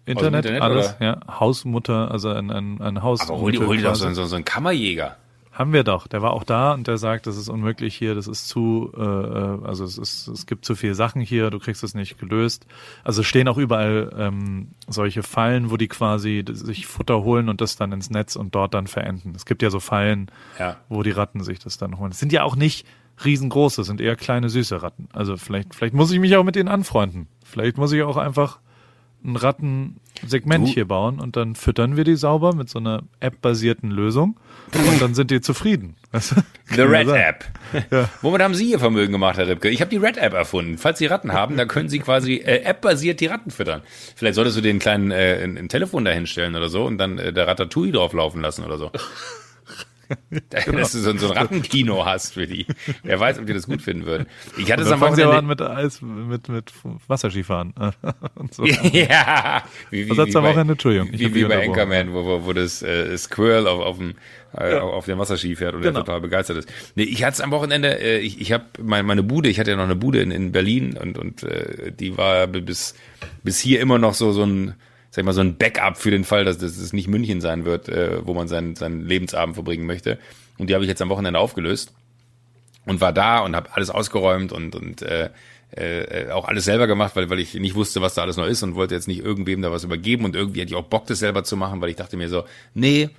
Internet, Internet, alles, oder? ja. Hausmutter, also ein, ein, ein Haus. Aber hol dir, hol dir doch so, so, so einen Kammerjäger. Haben wir doch. Der war auch da und der sagt, das ist unmöglich hier, das ist zu, äh, äh, also es ist, es gibt zu viele Sachen hier, du kriegst es nicht gelöst. Also es stehen auch überall ähm, solche Fallen, wo die quasi sich Futter holen und das dann ins Netz und dort dann verenden. Es gibt ja so Fallen, ja. wo die Ratten sich das dann holen. Es sind ja auch nicht riesengroße, sind eher kleine süße Ratten. Also vielleicht, vielleicht muss ich mich auch mit denen anfreunden. Vielleicht muss ich auch einfach ein Rattensegment hier bauen und dann füttern wir die sauber mit so einer App-basierten Lösung und dann sind die zufrieden. Du? The Red App. Ja. Womit haben Sie Ihr Vermögen gemacht, Herr Ripke? Ich habe die Red App erfunden. Falls Sie Ratten haben, dann können Sie quasi äh, App-basiert die Ratten füttern. Vielleicht solltest du den kleinen äh, ein Telefon dahinstellen oder so und dann äh, der Ratatouille drauf laufen lassen oder so. genau. Dass du so, ein Rattenkino hast für die. Wer weiß, ob die das gut finden würden. Ich hatte es am Wochenende... an mit Eis, mit, mit Wasserskifahren. so. ja. Wie, wie, Was hat's am Wochenende? Entschuldigung. Wie, wie bei Anchorman, wo, wo, wo das äh, Squirrel auf, auf dem äh, ja. auf dem Wasserski fährt und genau. der total begeistert ist. Nee, ich hatte es am Wochenende, äh, ich, ich habe mein, meine Bude, ich hatte ja noch eine Bude in, in Berlin und, und äh, die war bis, bis hier immer noch so, so ein sag ich mal, so ein Backup für den Fall, dass das es nicht München sein wird, äh, wo man seinen, seinen Lebensabend verbringen möchte. Und die habe ich jetzt am Wochenende aufgelöst und war da und habe alles ausgeräumt und, und äh, äh, auch alles selber gemacht, weil, weil ich nicht wusste, was da alles noch ist und wollte jetzt nicht irgendwem da was übergeben und irgendwie hatte ich auch Bock, das selber zu machen, weil ich dachte mir so, nee,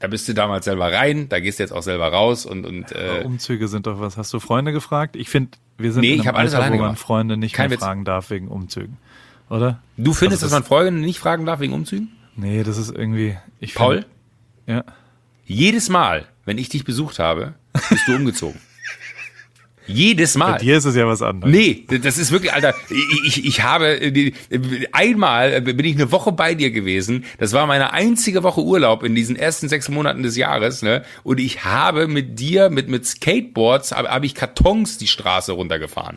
da bist du damals selber rein, da gehst du jetzt auch selber raus und und äh, Umzüge sind doch was. Hast du Freunde gefragt? Ich finde, wir sind nee, in einem Alter, wo man gemacht. Freunde nicht Kein mehr Witz. fragen darf wegen Umzügen, oder? Du findest, also das dass man Freunde nicht fragen darf wegen Umzügen? Nee, das ist irgendwie. Ich Paul? Find, ja. Jedes Mal, wenn ich dich besucht habe, bist du umgezogen. Jedes Mal. Bei dir ist es ja was anderes. Nee, das ist wirklich, Alter, ich, ich, habe, einmal bin ich eine Woche bei dir gewesen, das war meine einzige Woche Urlaub in diesen ersten sechs Monaten des Jahres, ne, und ich habe mit dir, mit, mit Skateboards, habe hab ich Kartons die Straße runtergefahren.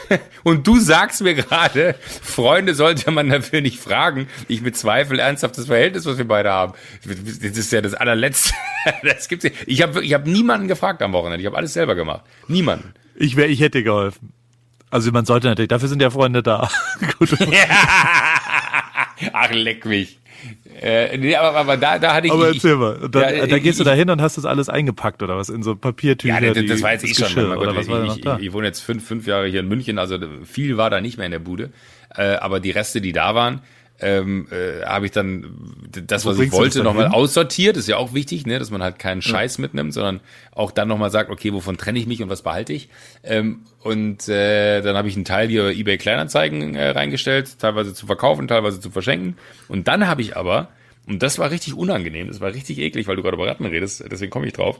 Und du sagst mir gerade, Freunde sollte man dafür nicht fragen. Ich bezweifle ernsthaft das Verhältnis, was wir beide haben. Das ist ja das allerletzte. Das gibt's. Ich habe ich hab niemanden gefragt am Wochenende. Ich habe alles selber gemacht. Niemanden. Ich wäre, ich hätte geholfen. Also man sollte natürlich, dafür sind ja Freunde da. Gut. Ach, leck mich. Äh, nee, aber, aber da, da hatte ich. Aber erzähl mal. Da, ja, da gehst ich, du da hin und hast das alles eingepackt oder was? In so Papiertücher? Ja, das, das war jetzt eh schon. oder was war ich, ich, ich, wohne jetzt fünf, fünf Jahre hier in München, also viel war da nicht mehr in der Bude. Äh, aber die Reste, die da waren, ähm, äh, habe ich dann das, was ich wollte, nochmal aussortiert. ist ja auch wichtig, ne, dass man halt keinen Scheiß ja. mitnimmt, sondern auch dann nochmal sagt, okay, wovon trenne ich mich und was behalte ich. Ähm, und äh, dann habe ich einen Teil hier eBay Kleinanzeigen äh, reingestellt, teilweise zu verkaufen, teilweise zu verschenken. Und dann habe ich aber, und das war richtig unangenehm, das war richtig eklig, weil du gerade über Ratten redest, deswegen komme ich drauf,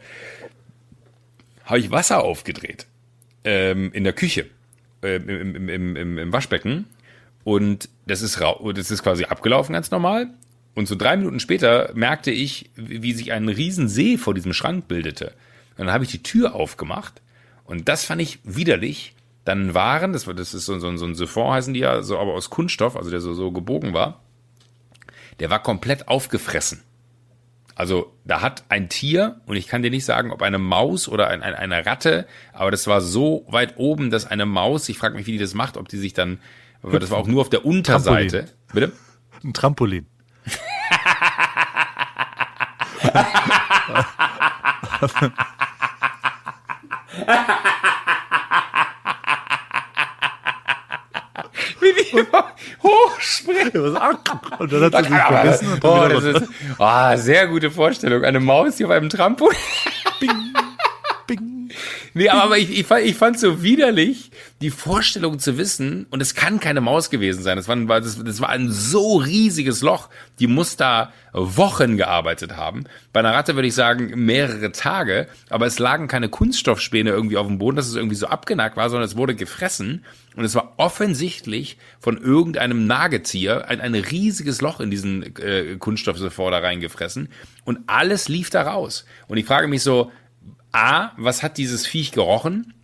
habe ich Wasser aufgedreht ähm, in der Küche, äh, im, im, im, im, im Waschbecken und das ist, das ist quasi abgelaufen ganz normal. Und so drei Minuten später merkte ich, wie sich ein Riesensee vor diesem Schrank bildete. Und dann habe ich die Tür aufgemacht und das fand ich widerlich. Dann waren, das, war, das ist so, so, so ein Siphon heißen die ja, so aber aus Kunststoff, also der so, so gebogen war, der war komplett aufgefressen. Also da hat ein Tier, und ich kann dir nicht sagen, ob eine Maus oder ein, ein, eine Ratte, aber das war so weit oben, dass eine Maus, ich frage mich, wie die das macht, ob die sich dann aber das war auch nur auf der Unterseite. Trampolin. Bitte? Ein Trampolin. Wie die hochspringen. Und dann hat sie sich vergessen. Und oh, das ist, oh, sehr gute Vorstellung. Eine Maus hier auf einem Trampolin. Nee, aber ich, ich, fand, ich fand so widerlich, die Vorstellung zu wissen, und es kann keine Maus gewesen sein, das war, das, das war ein so riesiges Loch, die muss da Wochen gearbeitet haben. Bei einer Ratte würde ich sagen mehrere Tage, aber es lagen keine Kunststoffspäne irgendwie auf dem Boden, dass es irgendwie so abgenagt war, sondern es wurde gefressen. Und es war offensichtlich von irgendeinem Nagetier ein, ein riesiges Loch in diesen äh, Kunststoff sofort da reingefressen. Und alles lief da raus. Und ich frage mich so, A, was hat dieses Viech gerochen?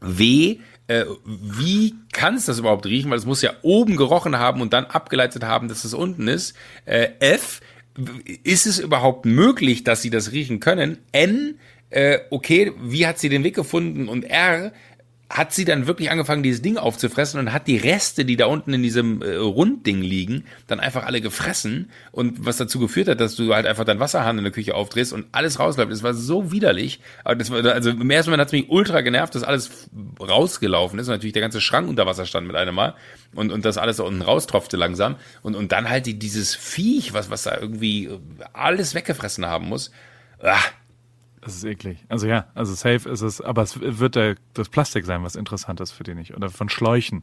W, äh, wie kann es das überhaupt riechen? Weil es muss ja oben gerochen haben und dann abgeleitet haben, dass es unten ist. Äh, F, ist es überhaupt möglich, dass sie das riechen können? N, äh, okay, wie hat sie den Weg gefunden? Und R, hat sie dann wirklich angefangen, dieses Ding aufzufressen und hat die Reste, die da unten in diesem äh, Rundding liegen, dann einfach alle gefressen und was dazu geführt hat, dass du halt einfach dein Wasserhahn in der Küche aufdrehst und alles rausläuft. Das war so widerlich. Das war, also im ersten Moment hat es mich ultra genervt, dass alles rausgelaufen ist und natürlich der ganze Schrank unter Wasser stand mit einem Mal und, und das alles da unten raustropfte langsam und, und dann halt die, dieses Viech, was, was da irgendwie alles weggefressen haben muss. Ah, das ist eklig. Also ja, also safe ist es, aber es wird der, das Plastik sein, was interessant ist für die nicht. Oder von Schläuchen.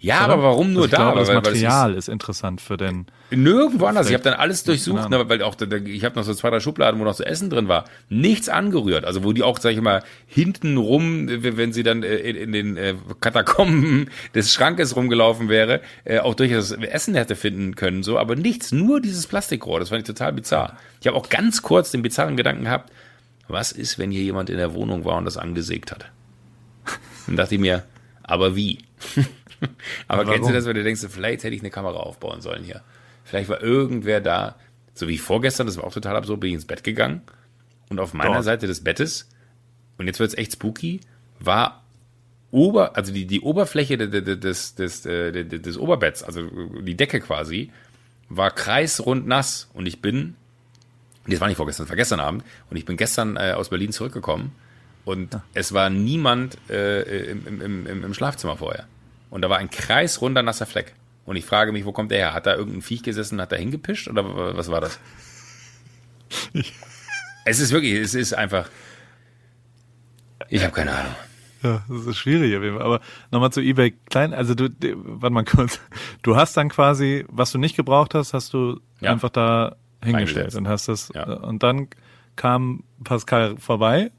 Ja, Oder? aber warum nur also da? Glaube, das Material ist, ist, interessant für den. Nirgendwo anders. Ich habe dann alles durchsucht, ne, weil auch ich habe noch so zwei, drei Schubladen, wo noch so Essen drin war. Nichts angerührt. Also wo die auch, sag ich mal, hinten rum, wenn sie dann äh, in, den äh, Katakomben des Schrankes rumgelaufen wäre, äh, auch durchaus Essen hätte finden können. So, aber nichts, nur dieses Plastikrohr. Das fand ich total bizarr. Ich habe auch ganz kurz den bizarren Gedanken gehabt, was ist, wenn hier jemand in der Wohnung war und das angesägt hat? Dann dachte ich mir, aber wie? aber Warum? kennst du das, wenn du denkst, vielleicht hätte ich eine Kamera aufbauen sollen hier. Vielleicht war irgendwer da, so wie vorgestern, das war auch total absurd, bin ich ins Bett gegangen und auf meiner Dort. Seite des Bettes, und jetzt wird es echt spooky, war Ober, also die, die Oberfläche des, des, des, des, des Oberbetts, also die Decke quasi, war kreisrund nass und ich bin, das war nicht vorgestern, das war gestern Abend und ich bin gestern äh, aus Berlin zurückgekommen und ja. es war niemand äh, im, im, im, im Schlafzimmer vorher. Und da war ein kreisrunder nasser Fleck. Und ich frage mich, wo kommt der her? Hat da irgendein Viech gesessen, hat da hingepischt oder was war das? Ich. Es ist wirklich, es ist einfach. Ich habe keine Ahnung. Ja, das ist schwierig Aber nochmal zu eBay Klein. Also du, warte mal kurz. Du hast dann quasi, was du nicht gebraucht hast, hast du ja. einfach da hingestellt und hast das. Ja. Und dann kam Pascal vorbei.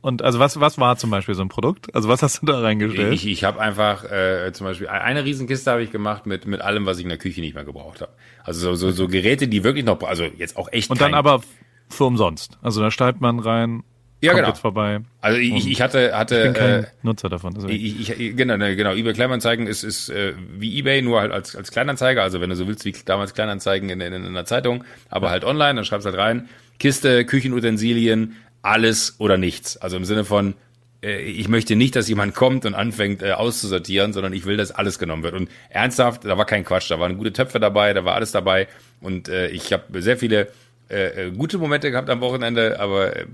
Und also was, was war zum Beispiel so ein Produkt? Also was hast du da reingestellt? Ich, ich habe einfach äh, zum Beispiel eine Riesenkiste habe ich gemacht mit mit allem, was ich in der Küche nicht mehr gebraucht habe. Also so, so, so Geräte, die wirklich noch, also jetzt auch echt. Und dann aber für umsonst. Also da schreibt man rein, ja, genau. jetzt vorbei. Also ich, ich hatte, hatte. Ich bin kein äh, Nutzer davon. Ich, ich, genau, ne, genau. eBay Kleinanzeigen ist, ist äh, wie eBay, nur halt als, als Kleinanzeiger. Also wenn du so willst, wie damals Kleinanzeigen in, in, in einer Zeitung, aber ja. halt online, dann schreibst halt rein. Kiste, Küchenutensilien, alles oder nichts. Also im Sinne von, äh, ich möchte nicht, dass jemand kommt und anfängt äh, auszusortieren, sondern ich will, dass alles genommen wird. Und ernsthaft, da war kein Quatsch, da waren gute Töpfe dabei, da war alles dabei. Und äh, ich habe sehr viele äh, äh, gute Momente gehabt am Wochenende, aber äh,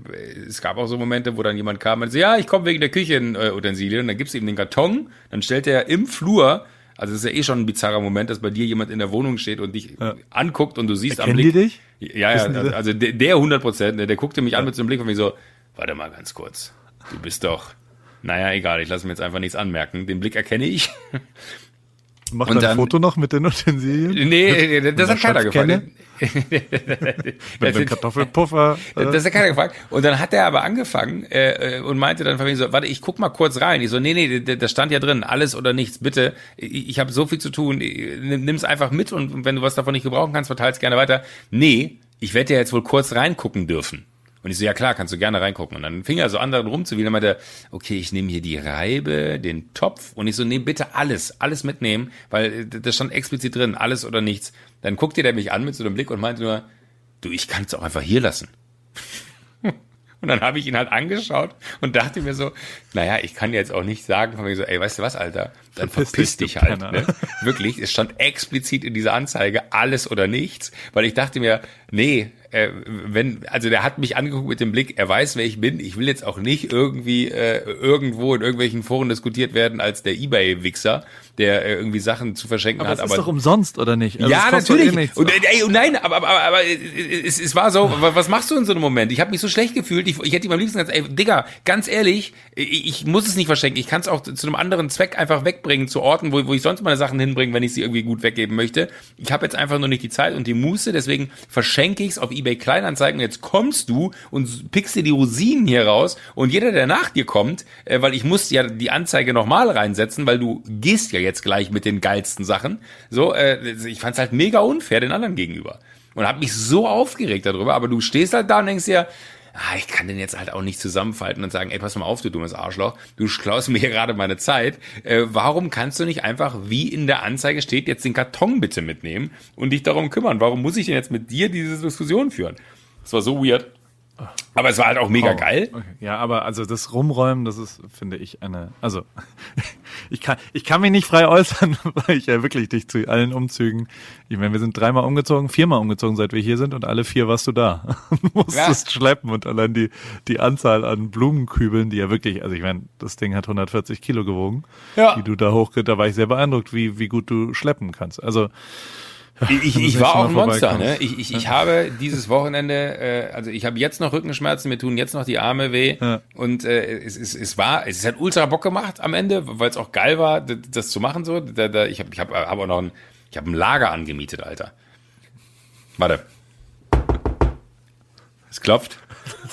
es gab auch so Momente, wo dann jemand kam und sagte, ja, ich komme wegen der Küchenutensilien und dann gibst du ihm den Karton, dann stellt er im Flur, also das ist ja eh schon ein bizarrer Moment, dass bei dir jemand in der Wohnung steht und dich ja. anguckt und du siehst Erkennen am Blick. Die dich? Ja, ja, also, also der, der 100 Prozent, der, der guckte mich ja. an mit so einem Blick und mich so, warte mal ganz kurz, du bist doch, naja, egal, ich lasse mir jetzt einfach nichts anmerken, den Blick erkenne ich. Mach und ein Foto noch mit den Utensilien? Nee, das, hat keiner gefragt. Mit dem Kartoffelpuffer. Das hat keiner gefragt. Und dann hat er aber angefangen äh, und meinte dann von mir so, warte, ich guck mal kurz rein. Ich so, nee, nee, da stand ja drin, alles oder nichts, bitte. Ich, ich habe so viel zu tun, nimm's einfach mit und wenn du was davon nicht gebrauchen kannst, verteil's gerne weiter. Nee, ich werde ja jetzt wohl kurz reingucken dürfen. Und ich so, ja klar, kannst du gerne reingucken. Und dann fing er so an, daran rumzuwählen. Und meinte, okay, ich nehme hier die Reibe, den Topf. Und ich so, nee, bitte alles, alles mitnehmen, weil das stand explizit drin, alles oder nichts. Dann guckte der mich an mit so einem Blick und meinte nur, du, ich kann es auch einfach hier lassen. Und dann habe ich ihn halt angeschaut und dachte mir so, naja, ich kann jetzt auch nicht sagen von mir so, ey, weißt du was, Alter, dann verpiss, verpiss dich halt. Ne? Wirklich, es stand explizit in dieser Anzeige alles oder nichts, weil ich dachte mir, nee, äh, wenn, also der hat mich angeguckt mit dem Blick, er weiß, wer ich bin. Ich will jetzt auch nicht irgendwie äh, irgendwo in irgendwelchen Foren diskutiert werden als der Ebay-Wichser, der äh, irgendwie Sachen zu verschenken aber hat. aber ist doch umsonst, oder nicht? Also ja, natürlich. Eh und, ey, und nein, aber, aber, aber, aber es, es war so, was machst du in so einem Moment? Ich habe mich so schlecht gefühlt. Ich, ich hätte ihm am liebsten gesagt, ey, Digga, ganz ehrlich, ich, ich muss es nicht verschenken. Ich kann es auch zu einem anderen Zweck einfach wegbringen, zu Orten, wo, wo ich sonst meine Sachen hinbringe, wenn ich sie irgendwie gut weggeben möchte. Ich habe jetzt einfach nur nicht die Zeit und die Muße, deswegen verschenke ich es auf eBay Kleinanzeigen. Jetzt kommst du und pickst dir die Rosinen hier raus und jeder, der nach dir kommt, äh, weil ich muss ja die Anzeige nochmal reinsetzen, weil du gehst ja jetzt gleich mit den geilsten Sachen. So, äh, ich fand's halt mega unfair den anderen gegenüber. Und hab mich so aufgeregt darüber, aber du stehst halt da und denkst dir, ah, ich kann den jetzt halt auch nicht zusammenfalten und sagen, ey, pass mal auf, du dummes Arschloch, du klaust mir hier gerade meine Zeit. Äh, warum kannst du nicht einfach, wie in der Anzeige steht, jetzt den Karton bitte mitnehmen und dich darum kümmern? Warum muss ich denn jetzt mit dir diese Diskussion führen? Das war so weird. Aber es war halt auch mega oh, geil. Okay. Ja, aber also das Rumräumen, das ist, finde ich, eine. Also ich kann, ich kann mich nicht frei äußern, weil ich ja wirklich dich zu allen Umzügen. Ich meine, wir sind dreimal umgezogen, viermal umgezogen, seit wir hier sind, und alle vier warst du da. du musstest ja. schleppen und allein die die Anzahl an Blumenkübeln, die ja wirklich, also ich meine, das Ding hat 140 Kilo gewogen, ja. die du da hoch, da war ich sehr beeindruckt, wie wie gut du schleppen kannst. Also ich, ich war auch ein Monster, ne? Ich, ich, ich habe dieses Wochenende, äh, also ich habe jetzt noch Rückenschmerzen, mir tun jetzt noch die Arme weh. Ja. Und äh, es, es, es war, es hat ultra Bock gemacht am Ende, weil es auch geil war, das zu machen so. Da, da, ich habe ich hab, hab auch noch ein, ich habe ein Lager angemietet, Alter. Warte. Es klopft.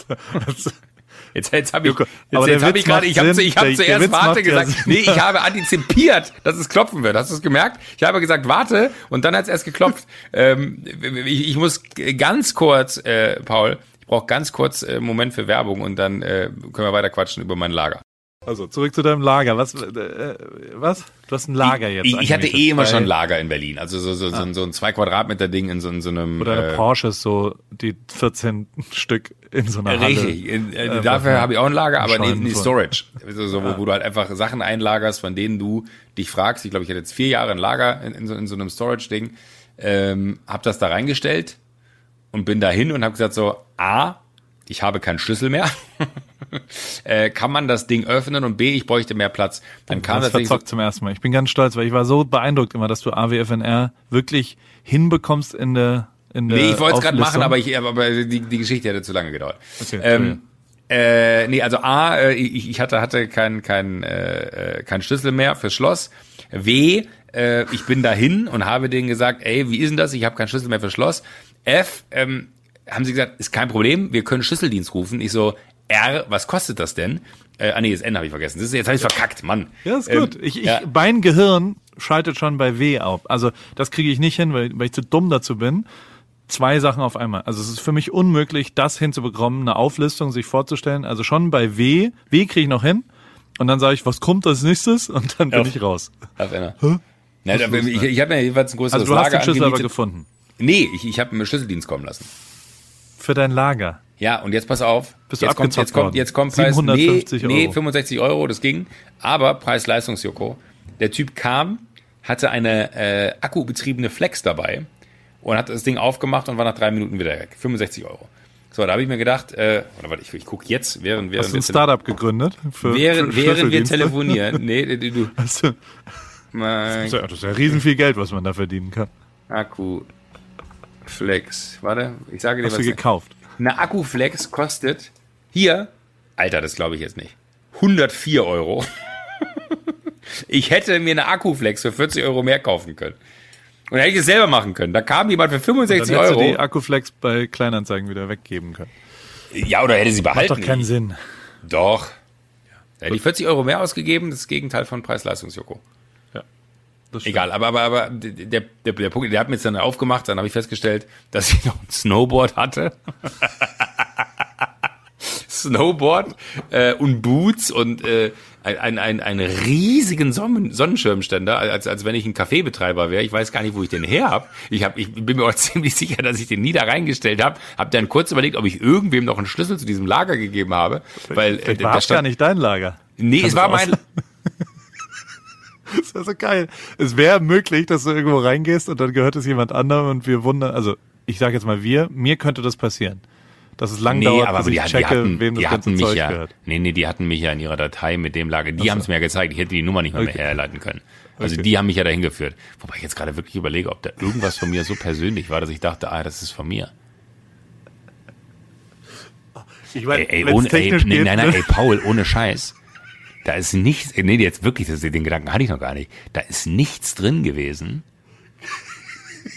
Jetzt, jetzt habe ich, jetzt, jetzt hab ich gerade, ich habe ich hab der, zuerst der Warte gesagt. nee, ich habe antizipiert, dass es klopfen wird. Hast du es gemerkt? Ich habe gesagt, warte, und dann hat es erst geklopft. ähm, ich, ich muss ganz kurz, äh, Paul, ich brauche ganz kurz äh, Moment für Werbung und dann äh, können wir weiter quatschen über mein Lager. Also zurück zu deinem Lager. Was? Äh, was? Du hast ein Lager jetzt. Ich, ich hatte eh immer schon ein Lager in Berlin. Also so, so, so, so ein zwei Quadratmeter Ding in so, in so einem. Oder eine äh, Porsches, so die 14 Stück in so einer Halle. Richtig, in, äh, Äh, dafür habe ich auch ein Lager, aber nee, von- Storage. Also so, wo, wo du halt einfach Sachen einlagerst, von denen du dich fragst. Ich glaube, ich hatte jetzt vier Jahre ein Lager in, in, so, in so einem Storage-Ding, ähm, habe das da reingestellt und bin dahin und habe gesagt so, A, ich habe keinen Schlüssel mehr. äh, kann man das Ding öffnen und B, ich bräuchte mehr Platz. Dann kam das so, verzockt zum ersten Mal. Ich bin ganz stolz, weil ich war so beeindruckt immer, dass du AWFNR wirklich hinbekommst in der in der Nee, ich wollte es gerade machen, aber, ich, aber die, die Geschichte hätte zu lange gedauert. Okay, ähm, äh, nee, also A, äh, ich, ich hatte, hatte keinen kein, äh, äh, kein Schlüssel mehr fürs Schloss. W, äh, ich bin dahin und habe denen gesagt, ey, wie ist denn das? Ich habe keinen Schlüssel mehr fürs Schloss. F, ähm, haben sie gesagt, ist kein Problem, wir können Schlüsseldienst rufen. Ich so, R, was kostet das denn? Äh, ah nee, das N habe ich vergessen. Das ist, jetzt habe ich verkackt, Mann. Ja, ist gut. Ähm, ich, ich, ja. Mein Gehirn schaltet schon bei W auf. Also das kriege ich nicht hin, weil, weil ich zu dumm dazu bin. Zwei Sachen auf einmal. Also es ist für mich unmöglich, das hinzubekommen, eine Auflistung sich vorzustellen. Also schon bei W, W kriege ich noch hin. Und dann sage ich, was kommt als nächstes? Und dann bin Ja. ich raus. Auf einer. Na, da, ich ich habe mir jedenfalls ein größeres Also du hast Lager den Schlüssel aber gefunden. Nee, ich, ich habe mir Schlüsseldienst kommen lassen. Für dein Lager. Ja, und jetzt pass auf. Bist du jetzt kommt, abgezockt jetzt kommt, jetzt kommt Preis. 750 nee, nee, Euro. 65 Euro, das ging. Aber Preis-Leistungs-Joko. Der Typ kam, hatte eine äh, akkubetriebene Flex dabei und hat das Ding aufgemacht und war nach drei Minuten wieder weg. 65 Euro. So, da habe ich mir gedacht, äh, oder warte, ich, ich gucke jetzt, während, während Hast du ein Startup gegründet? Für, während, für während wir telefonieren. Nee, du, Hast du, das ist ja- das ist ja riesen viel Geld, was man da verdienen kann. Akku Flex. Warte, ich sage dir Hast du was. gekauft? Eine Akkuflex kostet hier, Alter, das glaube ich jetzt nicht, 104 Euro. ich hätte mir eine Akkuflex für 40 Euro mehr kaufen können. Und hätte ich es selber machen können. Da kam jemand für Dann 65 hättest du die Euro. Akkuflex bei Kleinanzeigen wieder weggeben können. Ja, oder hätte sie Macht behalten. doch keinen Sinn. Doch. Da hätte ich 40 Euro mehr ausgegeben, das Gegenteil von Preis-Leistungs-Joko. Das. Egal, aber, aber, aber der, der, der Punkt, der hat mir jetzt dann aufgemacht, dann habe ich festgestellt, dass ich noch ein Snowboard hatte. Snowboard äh, und Boots und äh, ein, ein, einen riesigen Sonnen Sonnenschirmständer, als, als wenn ich ein Kaffeebetreiber wäre. Ich weiß gar nicht, wo ich den her habe. Ich, hab, ich bin mir auch ziemlich sicher, dass ich den nie da reingestellt habe. Habe dann kurz überlegt, ob ich irgendwem noch einen Schlüssel zu diesem Lager gegeben habe. Weil äh, war es gar stand, nicht dein Lager. Nee, Kann es das war mein... Das wäre so geil. Es wäre möglich, dass du irgendwo reingehst und dann gehört es jemand anderem und wir wundern, also ich sage jetzt mal wir, mir könnte das passieren. Dass es lang Nee, dauert, aber, aber die, ich hat- checke, die hatten, wem das die ganze hatten mich Zeug ja, gehört. nee, nee, die hatten mich ja in ihrer Datei mit dem Lager, die haben es mir ja gezeigt, ich hätte die Nummer nicht mehr, Okay. mehr herleiten können. Also Okay. die haben mich ja dahin geführt. Wobei ich jetzt gerade wirklich überlege, ob da irgendwas von mir so persönlich war, dass ich dachte, ah, das ist von mir. Ich meine, Ey, ey, ohne, ey, nee, nein, nein, ne? ey, Paul, ohne Scheiß. Da ist nichts, nee, jetzt wirklich, das, den Gedanken hatte ich noch gar nicht. Da ist nichts drin gewesen.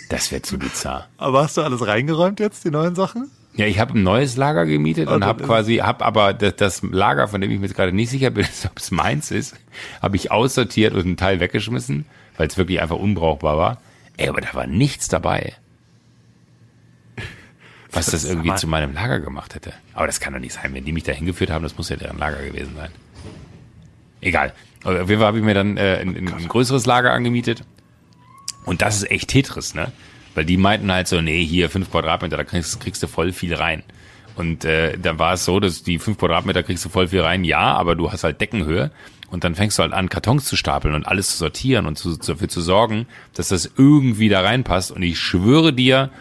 Das wäre zu bizarr. Aber hast du alles reingeräumt jetzt, die neuen Sachen? Ja, ich habe ein neues Lager gemietet und dann habe quasi, habe aber das, das Lager, von dem ich mir jetzt gerade nicht sicher bin, ob es meins ist, habe ich aussortiert und einen Teil weggeschmissen, weil es wirklich einfach unbrauchbar war. Ey, aber da war nichts dabei. Was das irgendwie zu meinem Lager gemacht hätte. Aber das kann doch nicht sein. Wenn die mich da hingeführt haben, das muss ja deren Lager gewesen sein. Egal. Auf jeden Fall habe ich mir dann äh, ein, ein, größeres Lager angemietet. Und das ist echt Tetris, ne? Weil die meinten halt so, nee, hier fünf Quadratmeter, da kriegst, kriegst du voll viel rein. Und äh, dann war es so, dass die fünf Quadratmeter kriegst du voll viel rein, ja, aber du hast halt Deckenhöhe. Und dann fängst du halt an, Kartons zu stapeln und alles zu sortieren und zu, dafür zu sorgen, dass das irgendwie da reinpasst. Und ich schwöre dir,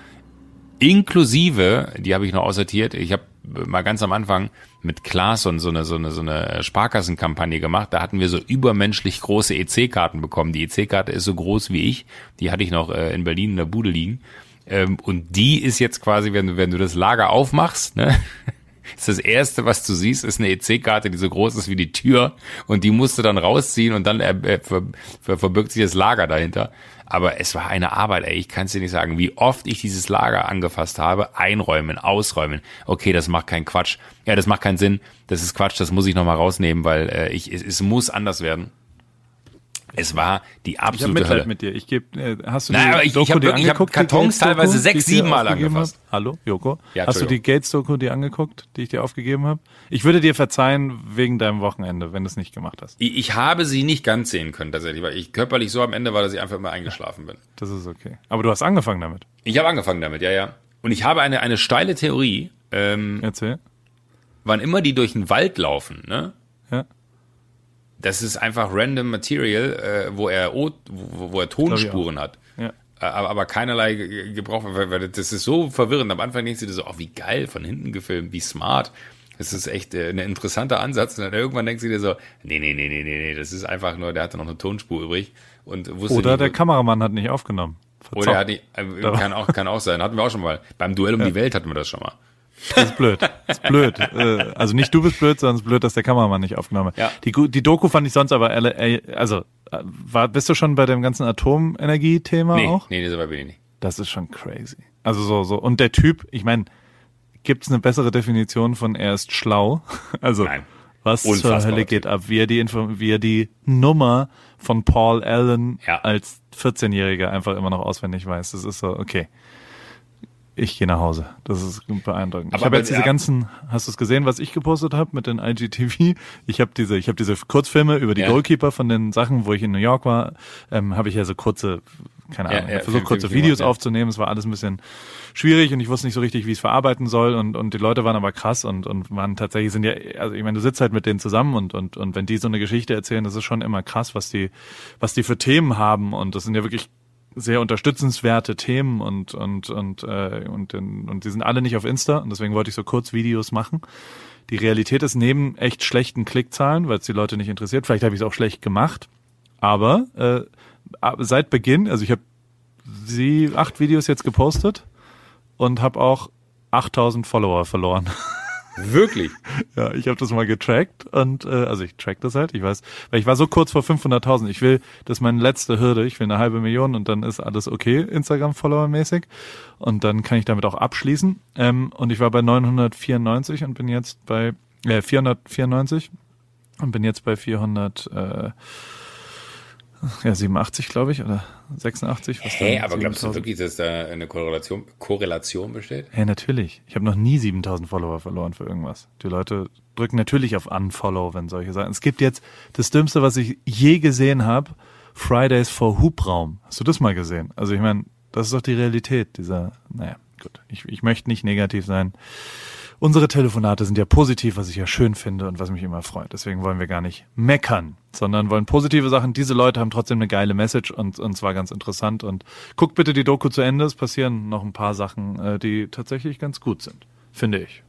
inklusive, die habe ich noch aussortiert, ich habe mal ganz am Anfang mit Klaas und so eine, so eine, so eine Sparkassenkampagne gemacht. Da hatten wir so übermenschlich große EC-Karten bekommen. Die EC-Karte ist so groß wie ich. Die hatte ich noch äh, in Berlin in der Bude liegen. Ähm, und die ist jetzt quasi, wenn du, wenn du das Lager aufmachst, ne, ist das erste, was du siehst, ist eine EC-Karte, die so groß ist wie die Tür. Und die musst du dann rausziehen und dann äh, äh, ver, ver, verbirgt sich das Lager dahinter. Aber es war eine Arbeit, ey. Ich kann es dir nicht sagen, wie oft ich dieses Lager angefasst habe. Einräumen, ausräumen. Okay, das macht keinen Quatsch. Ja, das macht keinen Sinn. Das ist Quatsch. Das muss ich nochmal rausnehmen, weil äh, ich, es, es muss anders werden. Es war die Ich habe absolute Mitleid Hölle. mit dir. Ich geb, äh, hast du die ich- ich Doku hab die wirklich- ich hab angeguckt? die Kartons teilweise sechs, ich dir sieben Mal angefasst. hab? Hallo, Joko? Ja, hast du die. Gates-Doku die angeguckt, die ich dir aufgegeben habe? Ich würde dir verzeihen wegen deinem Wochenende, wenn du es nicht gemacht hast. Ich, ich habe sie nicht ganz sehen können tatsächlich, weil ich körperlich so am Ende war, dass ich einfach immer eingeschlafen bin. Das ist okay. Aber du hast angefangen damit. Ich habe angefangen damit, ja, ja. Und ich habe eine, eine steile Theorie, ähm, Erzähl. wann immer die durch den Wald laufen, ne? Ja. Das ist einfach random Material, äh, wo er O- wo, wo er Tonspuren hat. Ja. Äh, Aber, aber keinerlei Ge- Gebrauch, weil, weil das ist so verwirrend. Am Anfang denkst du dir so, oh, wie geil, von hinten gefilmt, wie smart. Das ist echt äh, ein interessanter Ansatz. Und dann irgendwann denkst du dir so, nee, nee, nee, nee, nee, nee, das ist einfach nur, der hatte noch eine Tonspur übrig und wusste Oder nicht, der Kameramann hat nicht aufgenommen. oder er hat Verzockt. nicht, äh, kann auch, kann auch sein. Hatten wir auch schon mal. Beim Duell um die Welt hatten wir das schon mal. Das ist blöd. Das ist blöd. Äh, Also nicht du bist blöd, sondern es ist blöd, dass der Kameramann nicht aufgenommen hat. Ja. Die, die Doku fand ich sonst aber, alle- äh, also, äh, war, bist du schon bei dem ganzen Atomenergie-Thema Nee, auch? nee, war bin ich nicht. Das ist schon crazy. Also so, so. Und der Typ, ich meine, gibt's eine bessere Definition von er ist schlau? Also, Nein. was zur Unfassbarer Hölle geht ab? Wie er die, Info wie er die Nummer von Paul Allen Ja. als 14-Jähriger einfach immer noch auswendig weiß. Das ist so, okay. Ich gehe nach Hause. Das ist beeindruckend. Aber- ich habe jetzt diese ja. ganzen, hast du es gesehen, was ich gepostet habe mit den IGTV? Ich habe diese, ich habe diese Kurzfilme über die Ja. Goalkeeper von den Sachen, wo ich in New York war, ähm, habe ich ja so kurze, keine Ahnung, ja, versucht kurze Videos ja. aufzunehmen. Es war alles ein bisschen schwierig und ich wusste nicht so richtig, wie ich es verarbeiten soll und und die Leute waren aber krass und und waren tatsächlich sind ja, also ich meine, du sitzt halt mit denen zusammen und und und wenn die so eine Geschichte erzählen, das ist schon immer krass, was die was die für Themen haben und das sind ja wirklich sehr unterstützenswerte Themen und und und äh, und und, die sind alle nicht auf Insta und deswegen wollte ich so kurz Videos machen. Die Realität ist neben echt schlechten Klickzahlen, weil es die Leute nicht interessiert. Vielleicht habe ich es auch schlecht gemacht, aber äh, seit Beginn, also ich habe sie acht Videos jetzt gepostet und habe auch 8000 Follower verloren. Wirklich? Ja, ich habe das mal getrackt und äh, also ich track das halt, ich weiß, weil ich war so kurz vor 500.000. Ich will, das ist meine letzte Hürde. Ich will eine halbe Million und dann ist alles okay Instagram-Follower-mäßig und dann kann ich damit auch abschließen. Ähm, und ich war bei 994 und bin jetzt bei äh, 494 und bin jetzt bei 400 äh, ja 87 glaube ich oder 86. Was dann aber glaubst du 7000? wirklich, dass da eine Korrelation, Korrelation besteht? Hey, natürlich. Ich habe noch nie 7000 Follower verloren für irgendwas. Die Leute drücken natürlich auf Unfollow, wenn solche Sachen. Es gibt jetzt das Dümmste, was ich je gesehen habe, Fridays for Hubraum. Hast du das mal gesehen? Also ich meine, das ist doch die Realität dieser, naja, gut. Ich, ich möchte nicht negativ sein. Unsere Telefonate sind ja positiv, was ich ja schön finde und was mich immer freut. Deswegen wollen wir gar nicht meckern, sondern wollen positive Sachen. Diese Leute haben trotzdem eine geile Message und, und zwar ganz interessant. Und guckt bitte die Doku zu Ende. Es passieren noch ein paar Sachen, äh, die tatsächlich ganz gut sind, finde ich.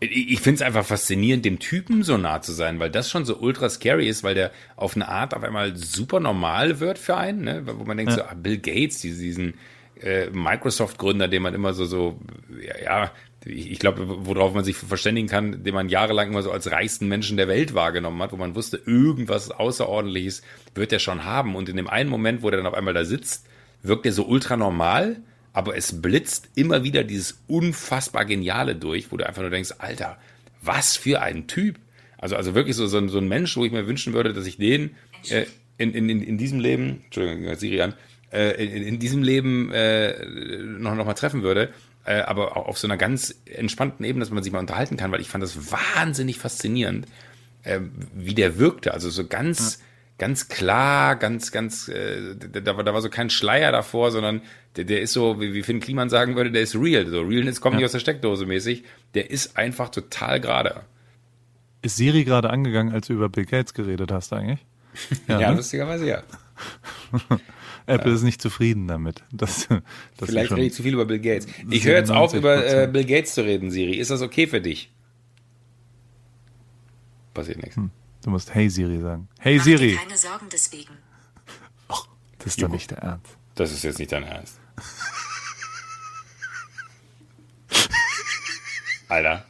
Ich, ich finde es einfach faszinierend, dem Typen so nah zu sein, weil das schon so ultra scary ist, weil der auf eine Art auf einmal super normal wird für einen, ne? wo man denkt Ja. so, ah, Bill Gates, diesen äh, Microsoft-Gründer, den man immer so, so, ja, ja ich, glaube, worauf man sich verständigen kann, den man jahrelang immer so als reichsten Menschen der Welt wahrgenommen hat, wo man wusste, irgendwas Außerordentliches wird er schon haben. Und in dem einen Moment, wo der dann auf einmal da sitzt, wirkt er so ultra normal, aber es blitzt immer wieder dieses unfassbar Geniale durch, wo du einfach nur denkst, Alter, was für ein Typ. Also, also wirklich so, so, ein- so ein Mensch, wo ich mir wünschen würde, dass ich den äh, in, in, in, diesem Leben, Entschuldigung, Siri an, äh, in, in diesem Leben äh, noch, noch mal treffen würde, äh, aber auch auf so einer ganz entspannten Ebene, dass man sich mal unterhalten kann, weil ich fand das wahnsinnig faszinierend, äh, wie der wirkte. Also so ganz, ganz klar, ganz, ganz, äh, da, da, war- da war so kein Schleier davor, sondern der, der ist so, wie, wie Finn Kliman sagen würde, der ist real. So Realness kommt nicht aus der Steckdose mäßig. Der ist einfach total gerade. Ist Siri gerade angegangen, als du über Bill Gates geredet hast eigentlich? Ja, ne? lustigerweise ja. Apple ist nicht zufrieden damit. Dass, dass sie Vielleicht rede ich zu viel über Bill Gates. Ich höre jetzt auf, 97%. über äh, Bill Gates zu reden, Siri. Ist das okay für dich? Passiert nichts. Du musst Hey Siri sagen. Hey Mach dir Siri. keine Sorgen deswegen. Das ist doch nicht der Ernst. Das ist jetzt nicht dein Ernst. Alter.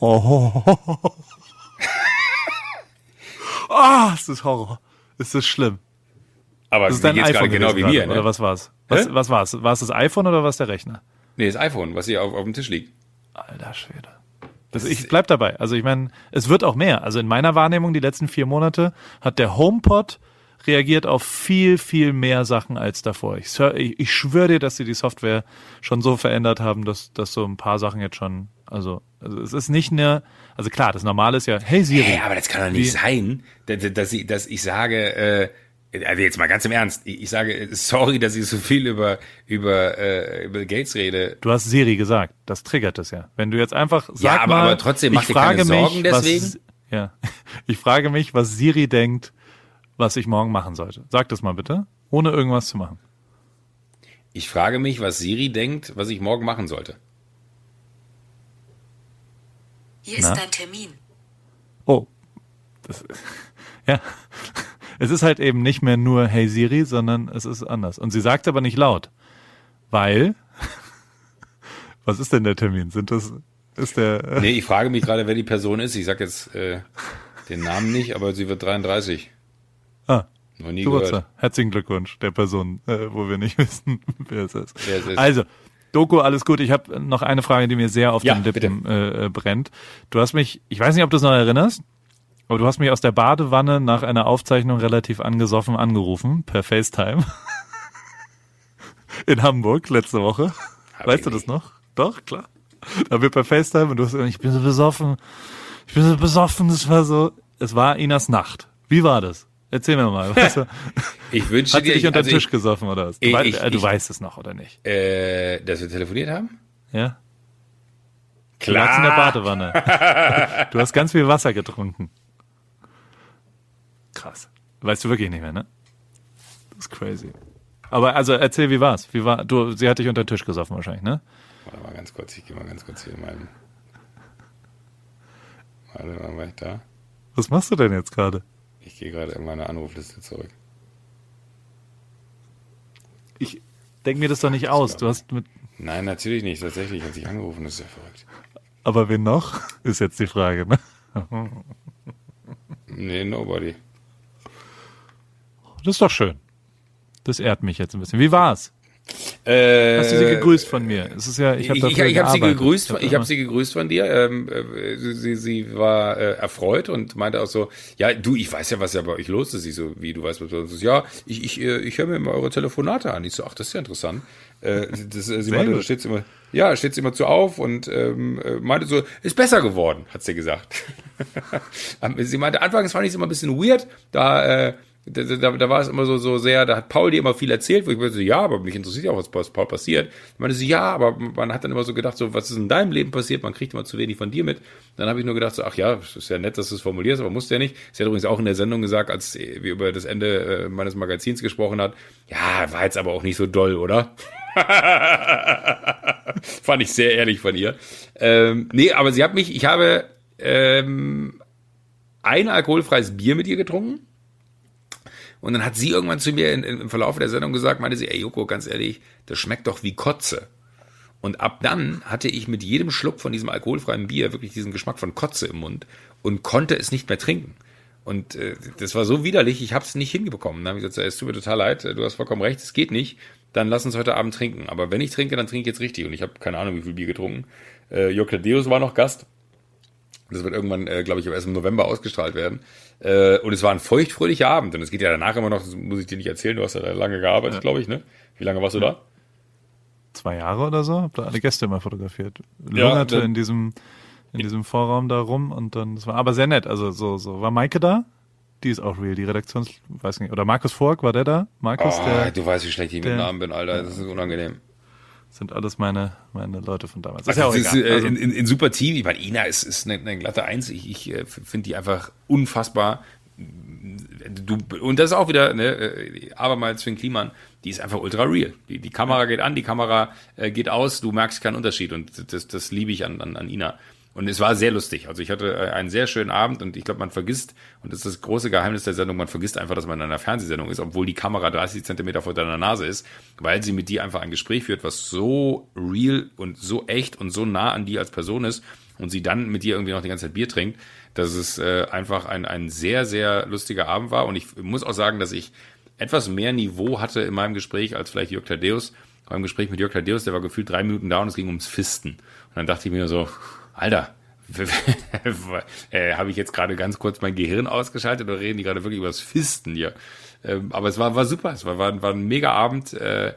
Oh. Ah, es ist Horror. Es ist schlimm. Aber Das ist dein iPhone genau wie gerade, mir, ne? Oder was war's? Was, Hä? was war's? War es das iPhone oder war es der Rechner? Nee, das iPhone, was hier auf, auf dem Tisch liegt. Alter Schwede. Das, ich bleib dabei. Also ich meine, es wird auch mehr. Also in meiner Wahrnehmung die letzten vier Monate hat der HomePod reagiert auf viel, viel mehr Sachen als davor. Ich, ich, ich schwöre dir, dass sie die Software schon so verändert haben, dass, dass so ein paar Sachen jetzt schon, also, also es ist nicht eine, also klar, das Normale ist ja, hey Siri. Hey, aber das kann doch nicht sein, dass, dass, ich, dass ich sage, äh, also jetzt mal ganz im Ernst, ich sage, sorry, dass ich so viel über, über, äh, über Gates rede. Du hast Siri gesagt, das triggert es ja. Wenn du jetzt einfach sagst, ja, aber, mal, aber trotzdem mach dir keine Sorgen mich, deswegen. Was, ja, ich frage mich, was Siri denkt, was ich morgen machen sollte. Sag das mal bitte, ohne irgendwas zu machen. Ich frage mich, was Siri denkt, was ich morgen machen sollte. Hier ist dein Termin. Oh, das, ja es ist halt eben nicht mehr nur Hey Siri, sondern es ist anders. Und sie sagt aber nicht laut, weil, was ist denn der Termin? Sind das, ist der? Äh nee, ich frage mich gerade, wer die Person ist. Ich sag jetzt äh, den Namen nicht, aber sie wird 33. Ah. Noch nie gehört. Herzlichen Glückwunsch der Person, äh, wo wir nicht wissen, wer es ist. Wer es ist. Also, Doku, alles gut. Ich habe noch eine Frage, die mir sehr auf ja, den Lippen äh, brennt. Du hast mich, ich weiß nicht, ob du es noch erinnerst, aber du hast mich aus der Badewanne nach einer Aufzeichnung relativ angesoffen angerufen, per FaceTime. In Hamburg letzte Woche. Hab weißt du das noch? Doch, klar. Da wir per FaceTime und du hast gesagt, ich bin so besoffen. Ich bin so besoffen. Das war so, es war Inas Nacht. Wie war das? Erzähl mir mal. Weißt du, ich wünsche Hat dir, dich unter den also Tisch ich, gesoffen oder was? Du, ich, weißt, ich, äh, du weißt es noch oder nicht? Äh, dass wir telefoniert haben? Ja. Klar. Du in der Badewanne. du hast ganz viel Wasser getrunken. Krass. Weißt du wirklich nicht mehr, ne? Das ist crazy. Aber also erzähl, wie war's? Wie war, du, sie hat dich unter den Tisch gesoffen wahrscheinlich, ne? Warte mal ganz kurz, ich gehe mal ganz kurz hier in meinen. Warte mal, war ich da? Was machst du denn jetzt gerade? Ich gehe gerade in meine Anrufliste zurück. Ich denke mir das doch nicht aus. Du hast mit. Nein, natürlich nicht. Tatsächlich hat sich angerufen, das ist ja verrückt. Aber wen noch? Ist jetzt die Frage, ne? nee, nobody. Das ist doch schön. Das ehrt mich jetzt ein bisschen. Wie war's? Äh, Hast du sie gegrüßt von mir? Es ist ja, ich habe ich, ich habe sie gegrüßt. Von, ich habe sie gegrüßt von dir. Ähm, äh, sie, sie war äh, erfreut und meinte auch so: Ja, du, ich weiß ja, was ja bei euch los ist. Sie so, wie du weißt, was ist. Ja, ich ich ich höre mir immer eure Telefonate an. Ich so, ach, das ist ja interessant. Äh, das, sie meinte, da steht immer, ja, steht sie immer zu auf und ähm, äh, meinte so, ist besser geworden, hat sie gesagt. sie meinte, anfangs fand ich es immer ein bisschen weird, da äh, da, da, da war es immer so, so sehr, da hat Paul dir immer viel erzählt, wo ich so, ja, aber mich interessiert ja auch, was Paul passiert. Ich meinte so, ja, aber man hat dann immer so gedacht, so, was ist in deinem Leben passiert? Man kriegt immer zu wenig von dir mit. Dann habe ich nur gedacht, so, ach ja, ist ja nett, dass du es formulierst, aber musst ja nicht. Sie hat übrigens auch in der Sendung gesagt, als wir über das Ende äh, meines Magazins gesprochen hat, ja, war jetzt aber auch nicht so doll, oder? Fand ich sehr ehrlich von ihr. Ähm, nee, aber sie hat mich, ich habe ähm, ein alkoholfreies Bier mit ihr getrunken und dann hat sie irgendwann zu mir in, in, im Verlauf der Sendung gesagt, meinte sie, ey Joko, ganz ehrlich, das schmeckt doch wie Kotze. Und ab dann hatte ich mit jedem Schluck von diesem alkoholfreien Bier wirklich diesen Geschmack von Kotze im Mund und konnte es nicht mehr trinken. Und äh, das war so widerlich, ich habe es nicht hingekommen. Dann habe ich gesagt, es tut mir total leid, du hast vollkommen recht, es geht nicht. Dann lass uns heute Abend trinken. Aber wenn ich trinke, dann trinke ich jetzt richtig. Und ich habe keine Ahnung, wie viel Bier getrunken. Äh, Jörg Deus war noch Gast. Das wird irgendwann, äh, glaube ich, erst im November ausgestrahlt werden. Äh, und es war ein feuchtfröhlicher Abend. Und es geht ja danach immer noch, das muss ich dir nicht erzählen, du hast ja da lange gearbeitet, ja. glaube ich, ne? Wie lange warst du da? Zwei Jahre oder so. Hab da alle Gäste immer fotografiert. Lungerte ja, in diesem, in diesem Vorraum da rum und dann, das war aber sehr nett. Also so, so, war Maike da? Die ist auch real, die Redaktions, weiß nicht, oder Markus Fork, war der da? Markus, oh, der, du weißt, wie schlecht ich mit Namen bin, Alter, das ist unangenehm sind alles meine, meine Leute von damals. Also ist ja ist, äh, also, in, in, in super Team. Ich meine, Ina ist, ist eine, eine glatte Eins. Ich, ich äh, finde die einfach unfassbar. Du, und das ist auch wieder, ne, äh, abermals Finn Kliman, die ist einfach ultra real. Die, die Kamera geht an, die Kamera äh, geht aus, du merkst keinen Unterschied und das, das liebe ich an, an, an Ina. Und es war sehr lustig. Also ich hatte äh, einen sehr schönen Abend und ich glaube, man vergisst, und das ist das große Geheimnis der Sendung, man vergisst einfach, dass man in einer Fernsehsendung ist, obwohl die Kamera 30 Zentimeter vor deiner Nase ist, weil sie mit dir einfach ein Gespräch führt, was so real und so echt und so nah an dir als Person ist und sie dann mit dir irgendwie noch die ganze Zeit Bier trinkt, dass es äh, einfach ein, ein sehr, sehr lustiger Abend war. Und ich muss auch sagen, dass ich etwas mehr Niveau hatte in meinem Gespräch als vielleicht Jörg Tadeus. Beim Gespräch mit Jörg Tadeus, der war gefühlt drei Minuten da und es ging ums Fisten. Und dann dachte ich mir so, Alter, äh, Habe ich jetzt gerade ganz kurz mein Gehirn ausgeschaltet oder reden die gerade wirklich über das Fisten hier? Ähm, aber es war, war super, es war, war, war ein mega Abend. Äh,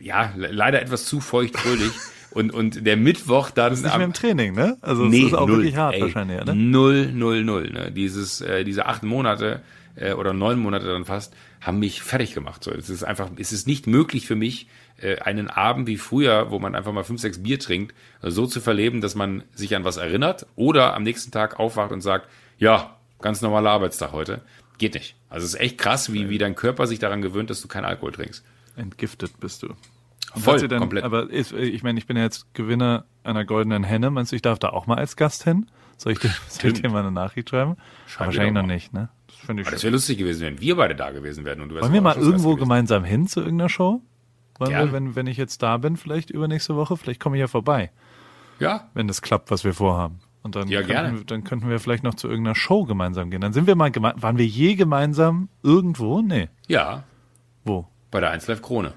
ja, leider etwas zu feucht fröhlich. Und, und der Mittwoch dann. Das ist nicht mehr im Training, ne? Also nee, es ist auch null, wirklich hart ey, wahrscheinlich, ne? Null, null, null. Ne? Dieses, äh, diese acht Monate äh, oder neun Monate dann fast haben mich fertig gemacht. So, es ist einfach, es ist nicht möglich für mich, einen Abend wie früher, wo man einfach mal fünf, sechs Bier trinkt, so zu verleben, dass man sich an was erinnert oder am nächsten Tag aufwacht und sagt, ja, ganz normaler Arbeitstag heute. Geht nicht. Also es ist echt krass, wie, wie dein Körper sich daran gewöhnt, dass du keinen Alkohol trinkst. Entgiftet bist du. Voll, denn, komplett. Aber ist, ich meine, ich bin ja jetzt Gewinner einer goldenen Henne. Meinst du, ich darf da auch mal als Gast hin? Soll ich dir, soll ich dir mal eine Nachricht schreiben? Schreib wahrscheinlich noch nicht, ne? Das finde ich. Aber das wäre lustig gewesen, wenn wir beide da gewesen wären. Und du Wollen wir mal irgendwo gemeinsam hin zu irgendeiner Show? Wollen wir, wenn, wenn ich jetzt da bin, vielleicht übernächste Woche, vielleicht komme ich ja vorbei. Ja. Wenn das klappt, was wir vorhaben. Und dann, ja, könnten, dann könnten wir vielleicht noch zu irgendeiner Show gemeinsam gehen. Dann sind wir mal gemeinsam. Waren wir je gemeinsam irgendwo? Nee. Ja. Wo? Bei der 1 Live Krone.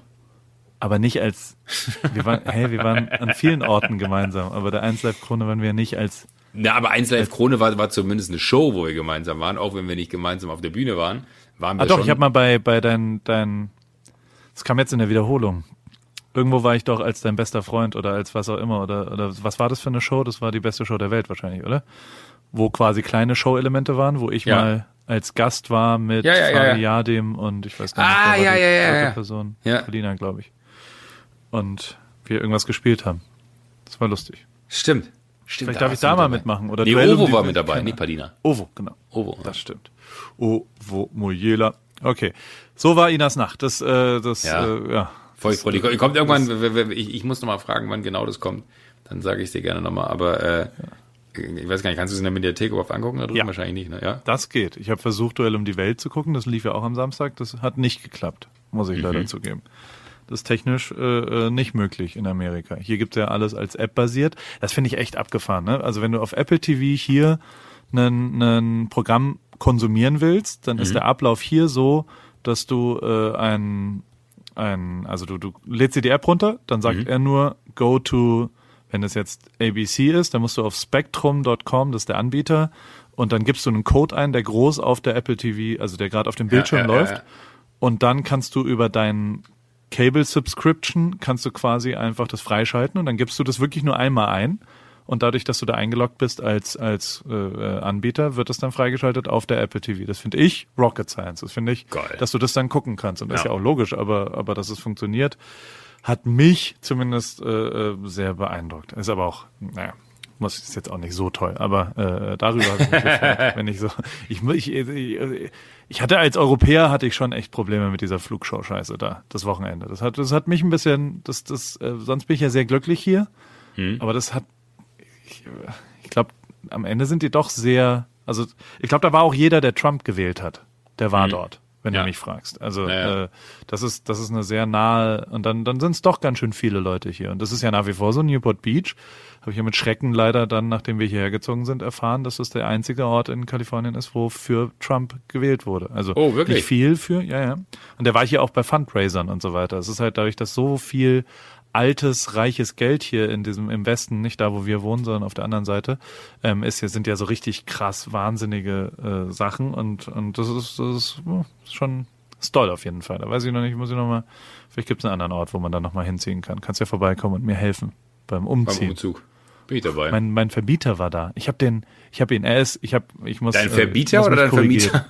Aber nicht als. Wir waren, hey, wir waren an vielen Orten gemeinsam, aber der 1 Live Krone waren wir nicht als. Na, aber 1 Live Krone war, war zumindest eine Show, wo wir gemeinsam waren, auch wenn wir nicht gemeinsam auf der Bühne waren. waren wir ah, doch, schon ich habe mal bei, bei dein, dein. Das kam jetzt in der Wiederholung. Irgendwo war ich doch als dein bester Freund oder als was auch immer oder, oder was war das für eine Show? Das war die beste Show der Welt wahrscheinlich, oder? Wo quasi kleine Show-Elemente waren, wo ich ja. mal als Gast war mit ja, ja, ja, Jadim und ich weiß gar nicht, ah, ja, ja, ja, ja. Person, ja. Berliner, glaube ich. Und wir irgendwas gespielt haben. Das war lustig. Stimmt. Stimmt Vielleicht darf ich da mal dabei. mitmachen. Oder nee, Ovo war mit dabei, nicht Padina. Ovo, genau. Ovo. Das stimmt. Ovo Mojela. Okay. So war Inas Nacht. Das, äh, das, ja. Äh, ja. Feuchtfreudig. Kommt irgendwann, ich, ich muss noch mal fragen, wann genau das kommt. Dann sage ich es dir gerne nochmal. Aber äh, ja. ich weiß gar nicht, kannst du es in der Mediathek überhaupt angucken? Da ja. Wahrscheinlich nicht, ne? Ja? Das geht. Ich habe versucht, Duell um die Welt zu gucken. Das lief ja auch am Samstag. Das hat nicht geklappt, muss ich mhm. leider zugeben. Das ist technisch äh, äh nicht möglich in Amerika. Hier gibt es ja alles als App basiert. Das finde ich echt abgefahren. Ne? Also wenn du auf Apple TV hier ein Programm konsumieren willst, dann mhm. ist der Ablauf hier so, dass du äh, ein ein, also du, du lädst dir die App runter, dann sagt mhm. er nur go to, wenn es jetzt ABC ist, dann musst du auf spectrum.com, das ist der Anbieter, und dann gibst du einen Code ein, der groß auf der Apple TV, also der gerade auf dem Bildschirm ja, ja, läuft. Ja, und dann kannst du über deinen Cable Subscription kannst du quasi einfach das freischalten und dann gibst du das wirklich nur einmal ein und dadurch, dass du da eingeloggt bist als, als äh, äh, Anbieter, wird das dann freigeschaltet auf der Apple TV. Das finde ich Rocket Science. Das finde ich, Geil. dass du das dann gucken kannst. Und das ja. ist ja auch logisch, aber, aber dass es funktioniert, hat mich zumindest äh, äh sehr beeindruckt. Ist aber auch, naja, muss ist jetzt auch nicht so toll, aber äh, darüber ich gefreut, wenn ich so ich, ich, ich, ich hatte als Europäer hatte ich schon echt Probleme mit dieser Flugshow-Scheiße da das Wochenende. Das hat das hat mich ein bisschen das das äh, sonst bin ich ja sehr glücklich hier, hm. aber das hat ich, ich glaube, am Ende sind die doch sehr, also ich glaube, da war auch jeder, der Trump gewählt hat, der war mhm. dort, wenn ja. du mich fragst. Also ja, äh, das ist das ist eine sehr nahe und dann dann sind es doch ganz schön viele Leute hier und das ist ja nach wie vor so Newport Beach. Habe ich ja mit Schrecken leider dann, nachdem wir hierher gezogen sind, erfahren, dass das der einzige Ort in Kalifornien ist, wo für Trump gewählt wurde. Also oh, wirklich? nicht viel für, ja, ja. Und der war hier auch bei Fundraisern und so weiter. Es ist halt dadurch, dass so viel altes, reiches Geld hier in diesem, im Westen, nicht da, wo wir wohnen, sondern auf der anderen Seite, ähm, ist hier, sind ja so richtig krass wahnsinnige äh, Sachen und, und das ist, das ist schon ist toll auf jeden Fall. Da weiß ich noch nicht, muss ich noch mal, vielleicht gibt es einen anderen Ort, wo man dann noch mal hinziehen kann. Kannst ja vorbeikommen und mir helfen beim Umziehen. Beim Umzug. Bin ich dabei. Mein, mein Verbieter war da. Ich habe den, ich habe ihn, er ist, ich habe, ich muss. Dein Verbieter äh, muss oder dein Vermieter?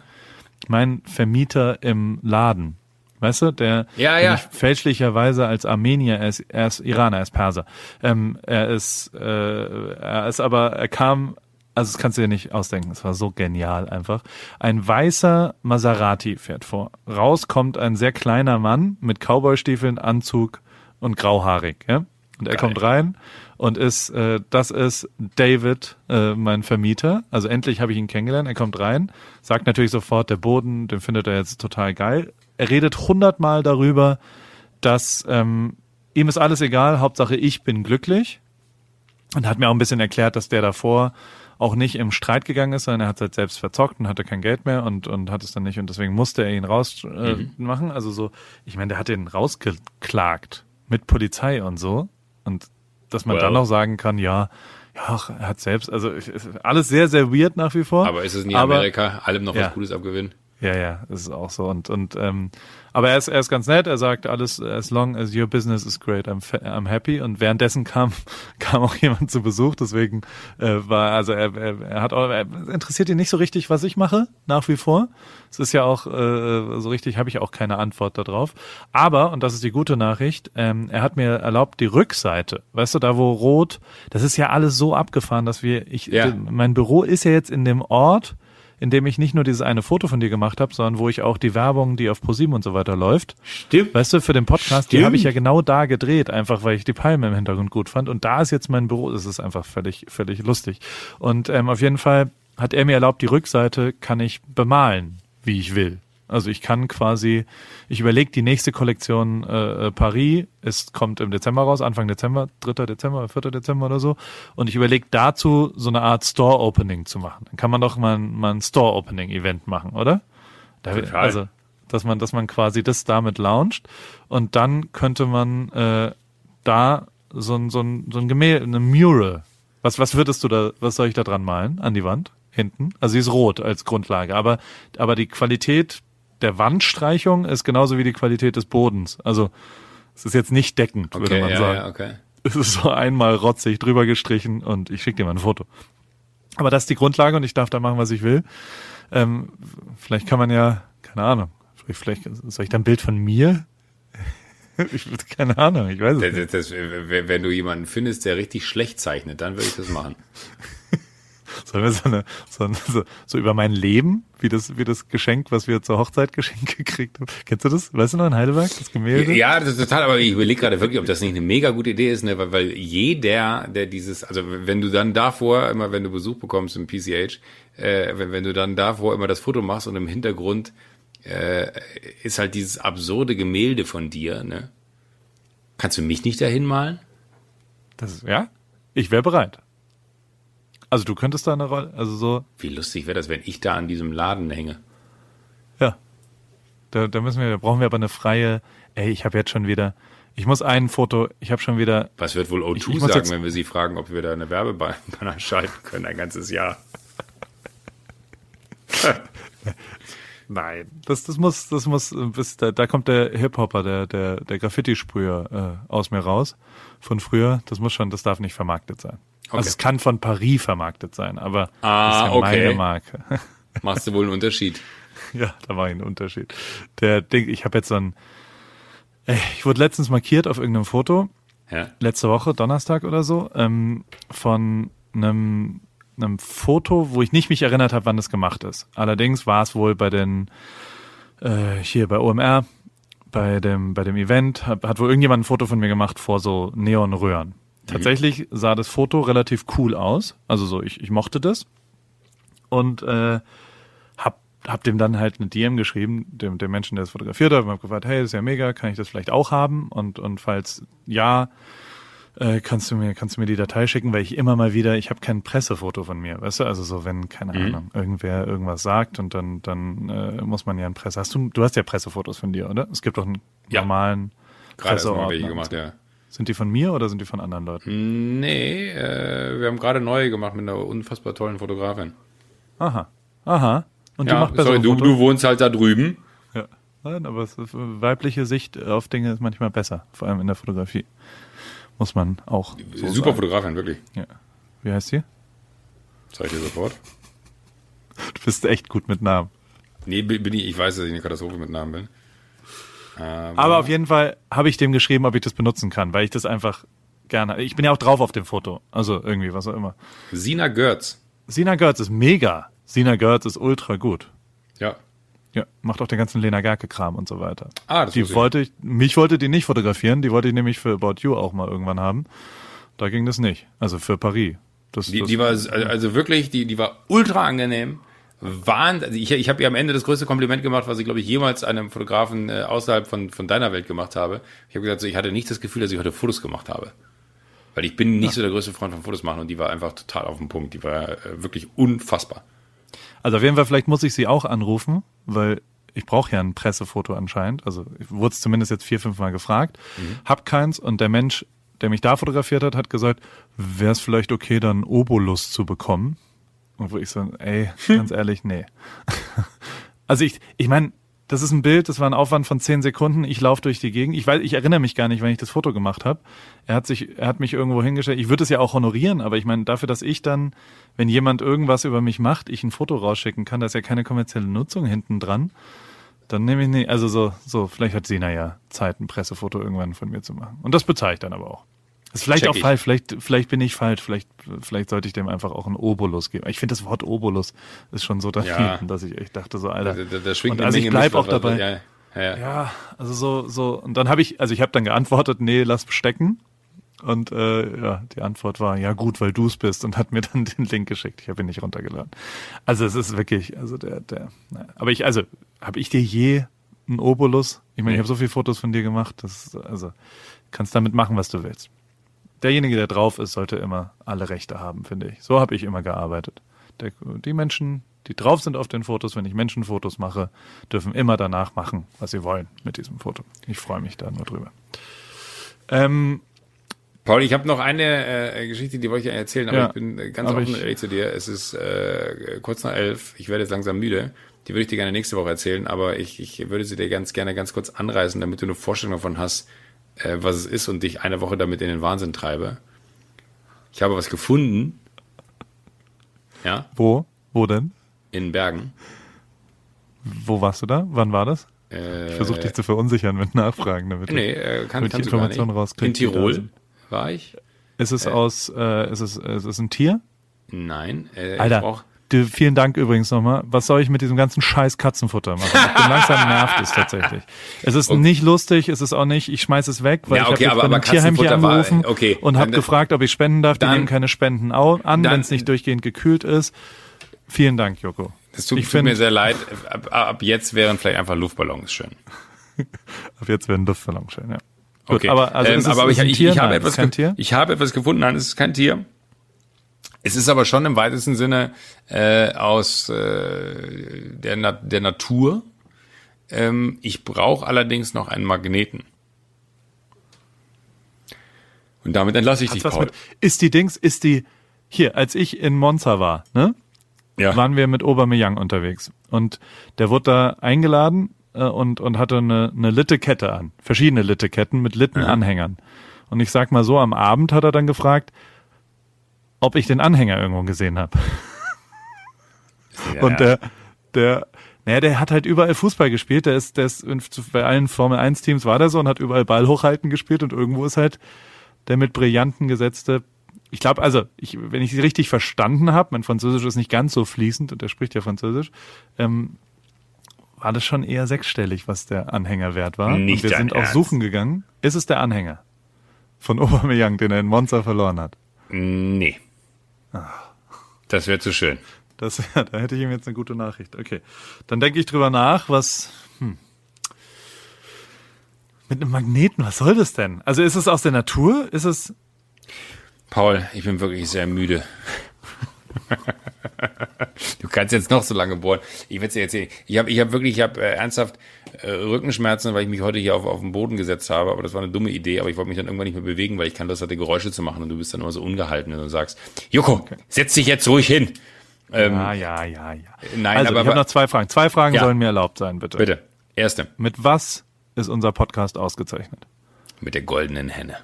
Mein Vermieter im Laden. Weißt du, der ja, ja. fälschlicherweise als Armenier, er ist, er ist Iraner, er ist Perser. Ähm, er ist, äh, er ist aber, er kam, also das kannst du dir nicht ausdenken, es war so genial einfach. Ein weißer Maserati fährt vor. Raus kommt ein sehr kleiner Mann mit Cowboystiefeln, Anzug und grauhaarig, ja. Und er Geil. kommt rein und ist, äh, das ist David, äh, mein Vermieter. Also endlich habe ich ihn kennengelernt. Er kommt rein, sagt natürlich sofort, der Boden, den findet er jetzt total geil er redet hundertmal darüber, dass ähm, ihm ist alles egal, Hauptsache ich bin glücklich. Und hat mir auch ein bisschen erklärt, dass der davor auch nicht im Streit gegangen ist, sondern er hat es halt selbst verzockt und hatte kein Geld mehr und, und hat es dann nicht und deswegen musste er ihn rausmachen. Äh, mhm. Also so, ich meine, der hat ihn rausgeklagt mit Polizei und so. Und dass man well. dann noch sagen kann, ja, Ja, er hat selbst, also alles sehr, sehr weird nach wie vor. Aber ist es nie aber, Amerika, allem noch ja. was Gutes abgewinnen? Ja, ja, ist auch so. Und, und ähm, aber er ist, er ist ganz nett, er sagt alles, as long as your business is great, I'm, I'm happy. Und währenddessen kam, kam auch jemand zu Besuch, deswegen äh, war, also er, er, er hat auch, er interessiert ihn nicht so richtig, was ich mache, nach wie vor. Es ist ja auch, äh, so richtig habe ich auch keine Antwort darauf. Aber, und das ist die gute Nachricht, ähm, er hat mir erlaubt, die Rückseite, weißt du, da wo rot, das ist ja alles so abgefahren, dass wir, ich, Ja. mein Büro ist ja jetzt in dem Ort, in dem ich nicht nur dieses eine Foto von dir gemacht habe, sondern wo ich auch die Werbung, die auf ProSieben und so weiter läuft, Stimmt. weißt du, für den Podcast, die Stimmt. habe ich ja genau da gedreht, einfach weil ich die Palme im Hintergrund gut fand. Und da ist jetzt mein Büro, das ist einfach völlig, völlig lustig. Und ähm, auf jeden Fall hat er mir erlaubt, die Rückseite kann ich bemalen, wie ich will. Also ich kann quasi, ich überlege die nächste Kollektion äh, äh, Paris, es kommt im Dezember raus, Anfang Dezember, 3. Dezember, 4. Dezember oder so. Und ich überlege dazu so eine Art Store-Opening zu machen. Dann kann man doch mal, ein- mal ein Store-Opening-Event machen, oder? Da. Also, dass man, dass man quasi das damit launcht und dann könnte man äh, da so ein, so ein, so ein Gemälde, eine Mural. Was, was würdest du da, was soll ich da dran malen? An die Wand? Hinten? Also sie ist rot als Grundlage, aber, aber die Qualität der Wandstreichung ist genauso wie die Qualität des Bodens. Also es ist jetzt nicht deckend, würde Okay, man ja, sagen. ja, okay. Es ist so einmal rotzig drüber gestrichen und ich schicke dir mal ein Foto. Aber das ist die Grundlage und ich darf da machen, was ich will. Ähm, vielleicht kann man ja, keine Ahnung, vielleicht, soll ich da ein Bild von mir? Ich, keine Ahnung, ich weiß es Das, nicht. das, das, wenn du jemanden findest, der richtig schlecht zeichnet, dann würde ich das machen. Sollen wir so, eine, so, eine, so, so über mein Leben, wie das, wie das Geschenk, was wir zur Hochzeit geschenkt gekriegt haben. Kennst du das? Weißt du noch in Heidelberg, das Gemälde? Ja, das ist total, aber ich überlege gerade wirklich, ob das nicht eine mega gute Idee ist, ne? weil, weil jeder, der dieses, also wenn du dann davor, immer wenn du Besuch bekommst im PCH, äh, wenn, wenn du dann davor immer das Foto machst und im Hintergrund äh, ist halt dieses absurde Gemälde von dir, ne? Kannst du mich nicht dahin malen? Das ist, ja? Ich wäre bereit. Also du könntest da eine Rolle, also so, Wie lustig wäre das, wenn ich da an diesem Laden hänge. Ja. Da, da müssen wir, da brauchen wir aber eine freie. Ey, ich habe jetzt schon wieder. Ich muss ein Foto. Ich habe schon wieder. Was wird wohl O2 Ich- ich sagen, jetzt- wenn wir sie fragen, ob wir da eine Werbebanner schalten können, ein ganzes Jahr? Nein. Das, das muss, das muss. Bis, da, da kommt der Hip Hopper, der, der, der Graffiti-Sprüher äh, aus mir raus von früher. Das muss schon. Das darf nicht vermarktet sein. Okay. Also es kann von Paris vermarktet sein, aber Ah, das ist ja okay. meine Marke. Machst du wohl einen Unterschied? Ja, da war ein Unterschied. Der Ding, ich habe jetzt so ein. Ich wurde letztens markiert auf irgendeinem Foto Ja. letzte Woche, Donnerstag oder so, ähm, von einem, einem Foto, wo ich nicht mich erinnert habe, wann das gemacht ist. Allerdings war es wohl bei den, äh, hier bei OMR, bei dem, bei dem Event, hat, hat wohl irgendjemand ein Foto von mir gemacht vor so Neonröhren. Tatsächlich sah das Foto relativ cool aus. Also so, ich, ich mochte das. Und äh, hab, hab dem dann halt eine DM geschrieben, dem, dem Menschen, der es fotografiert hat, und hab gefragt, hey, das ist ja mega, kann ich das vielleicht auch haben? Und, und falls ja, äh, kannst du mir, kannst du mir die Datei schicken, weil ich immer mal wieder, ich habe kein Pressefoto von mir, weißt du? Also so, wenn, keine Ahnung, irgendwer irgendwas sagt und dann, dann äh, muss man ja ein Presse. Hast du, du hast ja Pressefotos von dir, oder? Es gibt doch einen Ja. normalen Gerade erst mal welche gemacht, ja. Sind die von mir oder sind die von anderen Leuten? Nee, äh, wir haben gerade neue gemacht mit einer unfassbar tollen Fotografin. Aha. Aha. Und die Ja, macht bessere sorry, du, du wohnst halt da drüben. Ja. Nein, aber es ist, weibliche Sicht auf Dinge ist manchmal besser, vor allem in der Fotografie. Muss man auch so Super sagen. Fotografin, wirklich. Ja. Wie heißt sie? Zeig dir sofort. Du bist echt gut mit Namen. Nee, bin ich, ich weiß, dass ich eine Katastrophe mit Namen bin. Ähm, Aber auf jeden Fall habe ich dem geschrieben, ob ich das benutzen kann, weil ich das einfach gerne. Ich bin ja auch drauf auf dem Foto. Also irgendwie, was auch immer. Sina Görz. Sina Görz ist mega. Sina Görz ist ultra gut. Ja. Ja, macht auch den ganzen Lena Gerke-Kram und so weiter. Ah, das die ich. wollte ich, mich wollte die nicht fotografieren, die wollte ich nämlich für About You auch mal irgendwann haben. Da ging das nicht. Also für Paris. Das, Die, das, die war also also wirklich, die, die war ultra angenehm. Wahnsinn. Also ich, ich habe ihr am Ende das größte Kompliment gemacht, was ich, glaube ich, jemals einem Fotografen äh, außerhalb von, von deiner Welt gemacht habe. Ich habe gesagt, so, ich hatte nicht das Gefühl, dass ich heute Fotos gemacht habe. Weil ich bin nicht so der größte Freund von Fotos machen und die war einfach total auf dem Punkt. Die war äh, wirklich unfassbar. Also auf jeden Fall, vielleicht muss ich sie auch anrufen, weil ich brauche ja ein Pressefoto anscheinend. Also ich wurde es zumindest jetzt vier, fünf Mal gefragt. Hab keins und der Mensch, der mich da fotografiert hat, hat gesagt, wäre es vielleicht okay, dann Obolus zu bekommen. Und wo ich so, ey, ganz ehrlich, nee. Also ich, ich meine, das ist ein Bild, das war ein Aufwand von zehn Sekunden. Ich laufe durch die Gegend. Ich weiß, ich erinnere mich gar nicht, wenn ich das Foto gemacht habe. Er hat sich, er hat mich irgendwo hingestellt. Ich würde es ja auch honorieren, aber ich meine, dafür, dass ich dann, wenn jemand irgendwas über mich macht, ich ein Foto rausschicken kann, da ist ja keine kommerzielle Nutzung hinten dran. Dann nehme ich nicht, also so, so, vielleicht hat Sina ja Zeit, ein Pressefoto irgendwann von mir zu machen. Und das bezahle ich dann aber auch. Das ist vielleicht Check auch ich. falsch, vielleicht, vielleicht bin ich falsch, vielleicht, vielleicht sollte ich dem einfach auch einen Obolus geben. Ich finde das Wort Obolus ist schon so da Ja. dass ich echt dachte so, Alter. Da, da, da schwingt Und also ich bleib auch dabei. Ja, ja, ja. Also so, so, und dann habe ich, also ich habe dann geantwortet, nee, lass stecken. Und äh, ja, die Antwort war, ja gut, weil du es bist und hat mir dann den Link geschickt. Ich habe ihn nicht runtergeladen. Also es ist wirklich, also der, der, naja. aber ich, also, habe ich dir je einen Obolus? Ich meine, ich Nee. habe so viele Fotos von dir gemacht, das also kannst damit machen, was du willst. Derjenige, der drauf ist, sollte immer alle Rechte haben, finde ich. So habe ich immer gearbeitet. Der, die Menschen, die drauf sind auf den Fotos, wenn ich Menschenfotos mache, dürfen immer danach machen, was sie wollen mit diesem Foto. Ich freue mich da nur drüber. Ähm, Paul, ich habe noch eine äh, Geschichte, die wollte ich erzählen, aber Ja, ich bin äh, ganz offen ich- ehrlich zu dir. Es ist äh, kurz nach elf. Ich werde jetzt langsam müde. Die würde ich dir gerne nächste Woche erzählen, aber ich, ich würde sie dir ganz gerne ganz kurz anreißen, damit du eine Vorstellung davon hast, äh, was es ist und dich eine Woche damit in den Wahnsinn treibe. Ich habe was gefunden. Ja, wo? Wo denn? in Bergen. Wo warst du da? Wann war das? Äh, Ich versuche dich zu verunsichern mit Nachfragen, damit Nee, äh, kann, damit die Informationen nicht. In Tirol war ich. Ist es aus, äh, ist es, ist es ein Tier? Nein. Äh, Ich Alter, du, vielen Dank übrigens nochmal. Was soll ich mit diesem ganzen scheiß Katzenfutter machen? Ich bin langsam nervt es tatsächlich. Es ist nicht lustig, es ist auch nicht, ich schmeiß es weg, weil Ja, ich okay, habe bei aber einem Tierheim hier Katzenfutter war- angerufen okay, und habe gefragt, ob ich spenden darf. Die dann- nehmen keine Spenden an, wenn es nicht durchgehend gekühlt ist. Vielen Dank, Joko. es tut, ich tut find- mir sehr leid. Ab, ab jetzt wären vielleicht einfach Luftballons schön. Ab jetzt werden Luftballon schön, ja. Gut, Okay. aber also ähm, aber ich, ein ich, ich, habe etwas ich habe etwas gefunden, nein, es ist kein Tier. Es ist aber schon im weitesten Sinne äh, aus äh, der, Na der Natur. Ähm, ich brauche allerdings noch einen Magneten. Und damit entlasse ich dich, was Paul. mit, ist die Dings, ist die, hier, als ich in Monza war, ne, ja. waren wir mit Aubameyang unterwegs. Und der wurde da eingeladen äh, und, und hatte eine, eine Litte-Kette an. Verschiedene Litte-Ketten mit Litten-Anhängern. Und ich sag mal so, am Abend hat er dann gefragt, ob ich den Anhänger irgendwo gesehen habe. Ja, Und der, der, naja, der hat halt überall Fußball gespielt. Der ist, der ist bei allen Formel 1 Teams war der so und hat überall Ball hochhalten gespielt und irgendwo ist halt der mit Brillanten gesetzte. Ich glaube, also, ich, wenn ich sie richtig verstanden habe, mein Französisch ist nicht ganz so fließend und er spricht ja Französisch, ähm, war das schon eher sechsstellig, was der Anhänger wert war. Nicht und wir sind auch Ernst. suchen gegangen. Ist es der Anhänger von Aubameyang, den er in Monza verloren hat? Nee. Das wäre zu schön. Das, ja, da hätte ich ihm jetzt eine gute Nachricht. Okay. Dann denke ich drüber nach, was. Hm. Mit einem Magneten, was soll das denn? Also ist es aus der Natur? Ist es. Paul, ich bin wirklich sehr müde. du kannst jetzt noch so lange bohren. Ich werde dir erzählen. Ich habe ich hab wirklich, ich habe äh, ernsthaft Rückenschmerzen, weil ich mich heute hier auf, auf den Boden gesetzt habe. Aber das war eine dumme Idee. Aber ich wollte mich dann irgendwann nicht mehr bewegen, weil ich kann Lust hatte, Geräusche zu machen. Und du bist dann immer so ungehalten, du sagst, Joko, setz dich jetzt ruhig hin. Ähm, Ja, ja, ja, ja. Nein, also, aber- ich habe noch zwei Fragen. Zwei Fragen Ja. sollen mir erlaubt sein, bitte. Bitte. Erste. Mit was ist unser Podcast ausgezeichnet? Mit der goldenen Henne.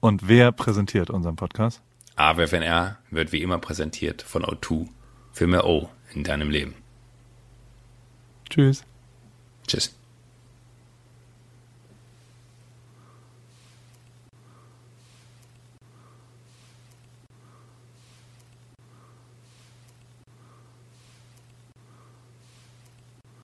Und wer präsentiert unseren Podcast? AWFNR wird wie immer präsentiert von O2 für mehr O in deinem Leben. Tschüss. Tschüss.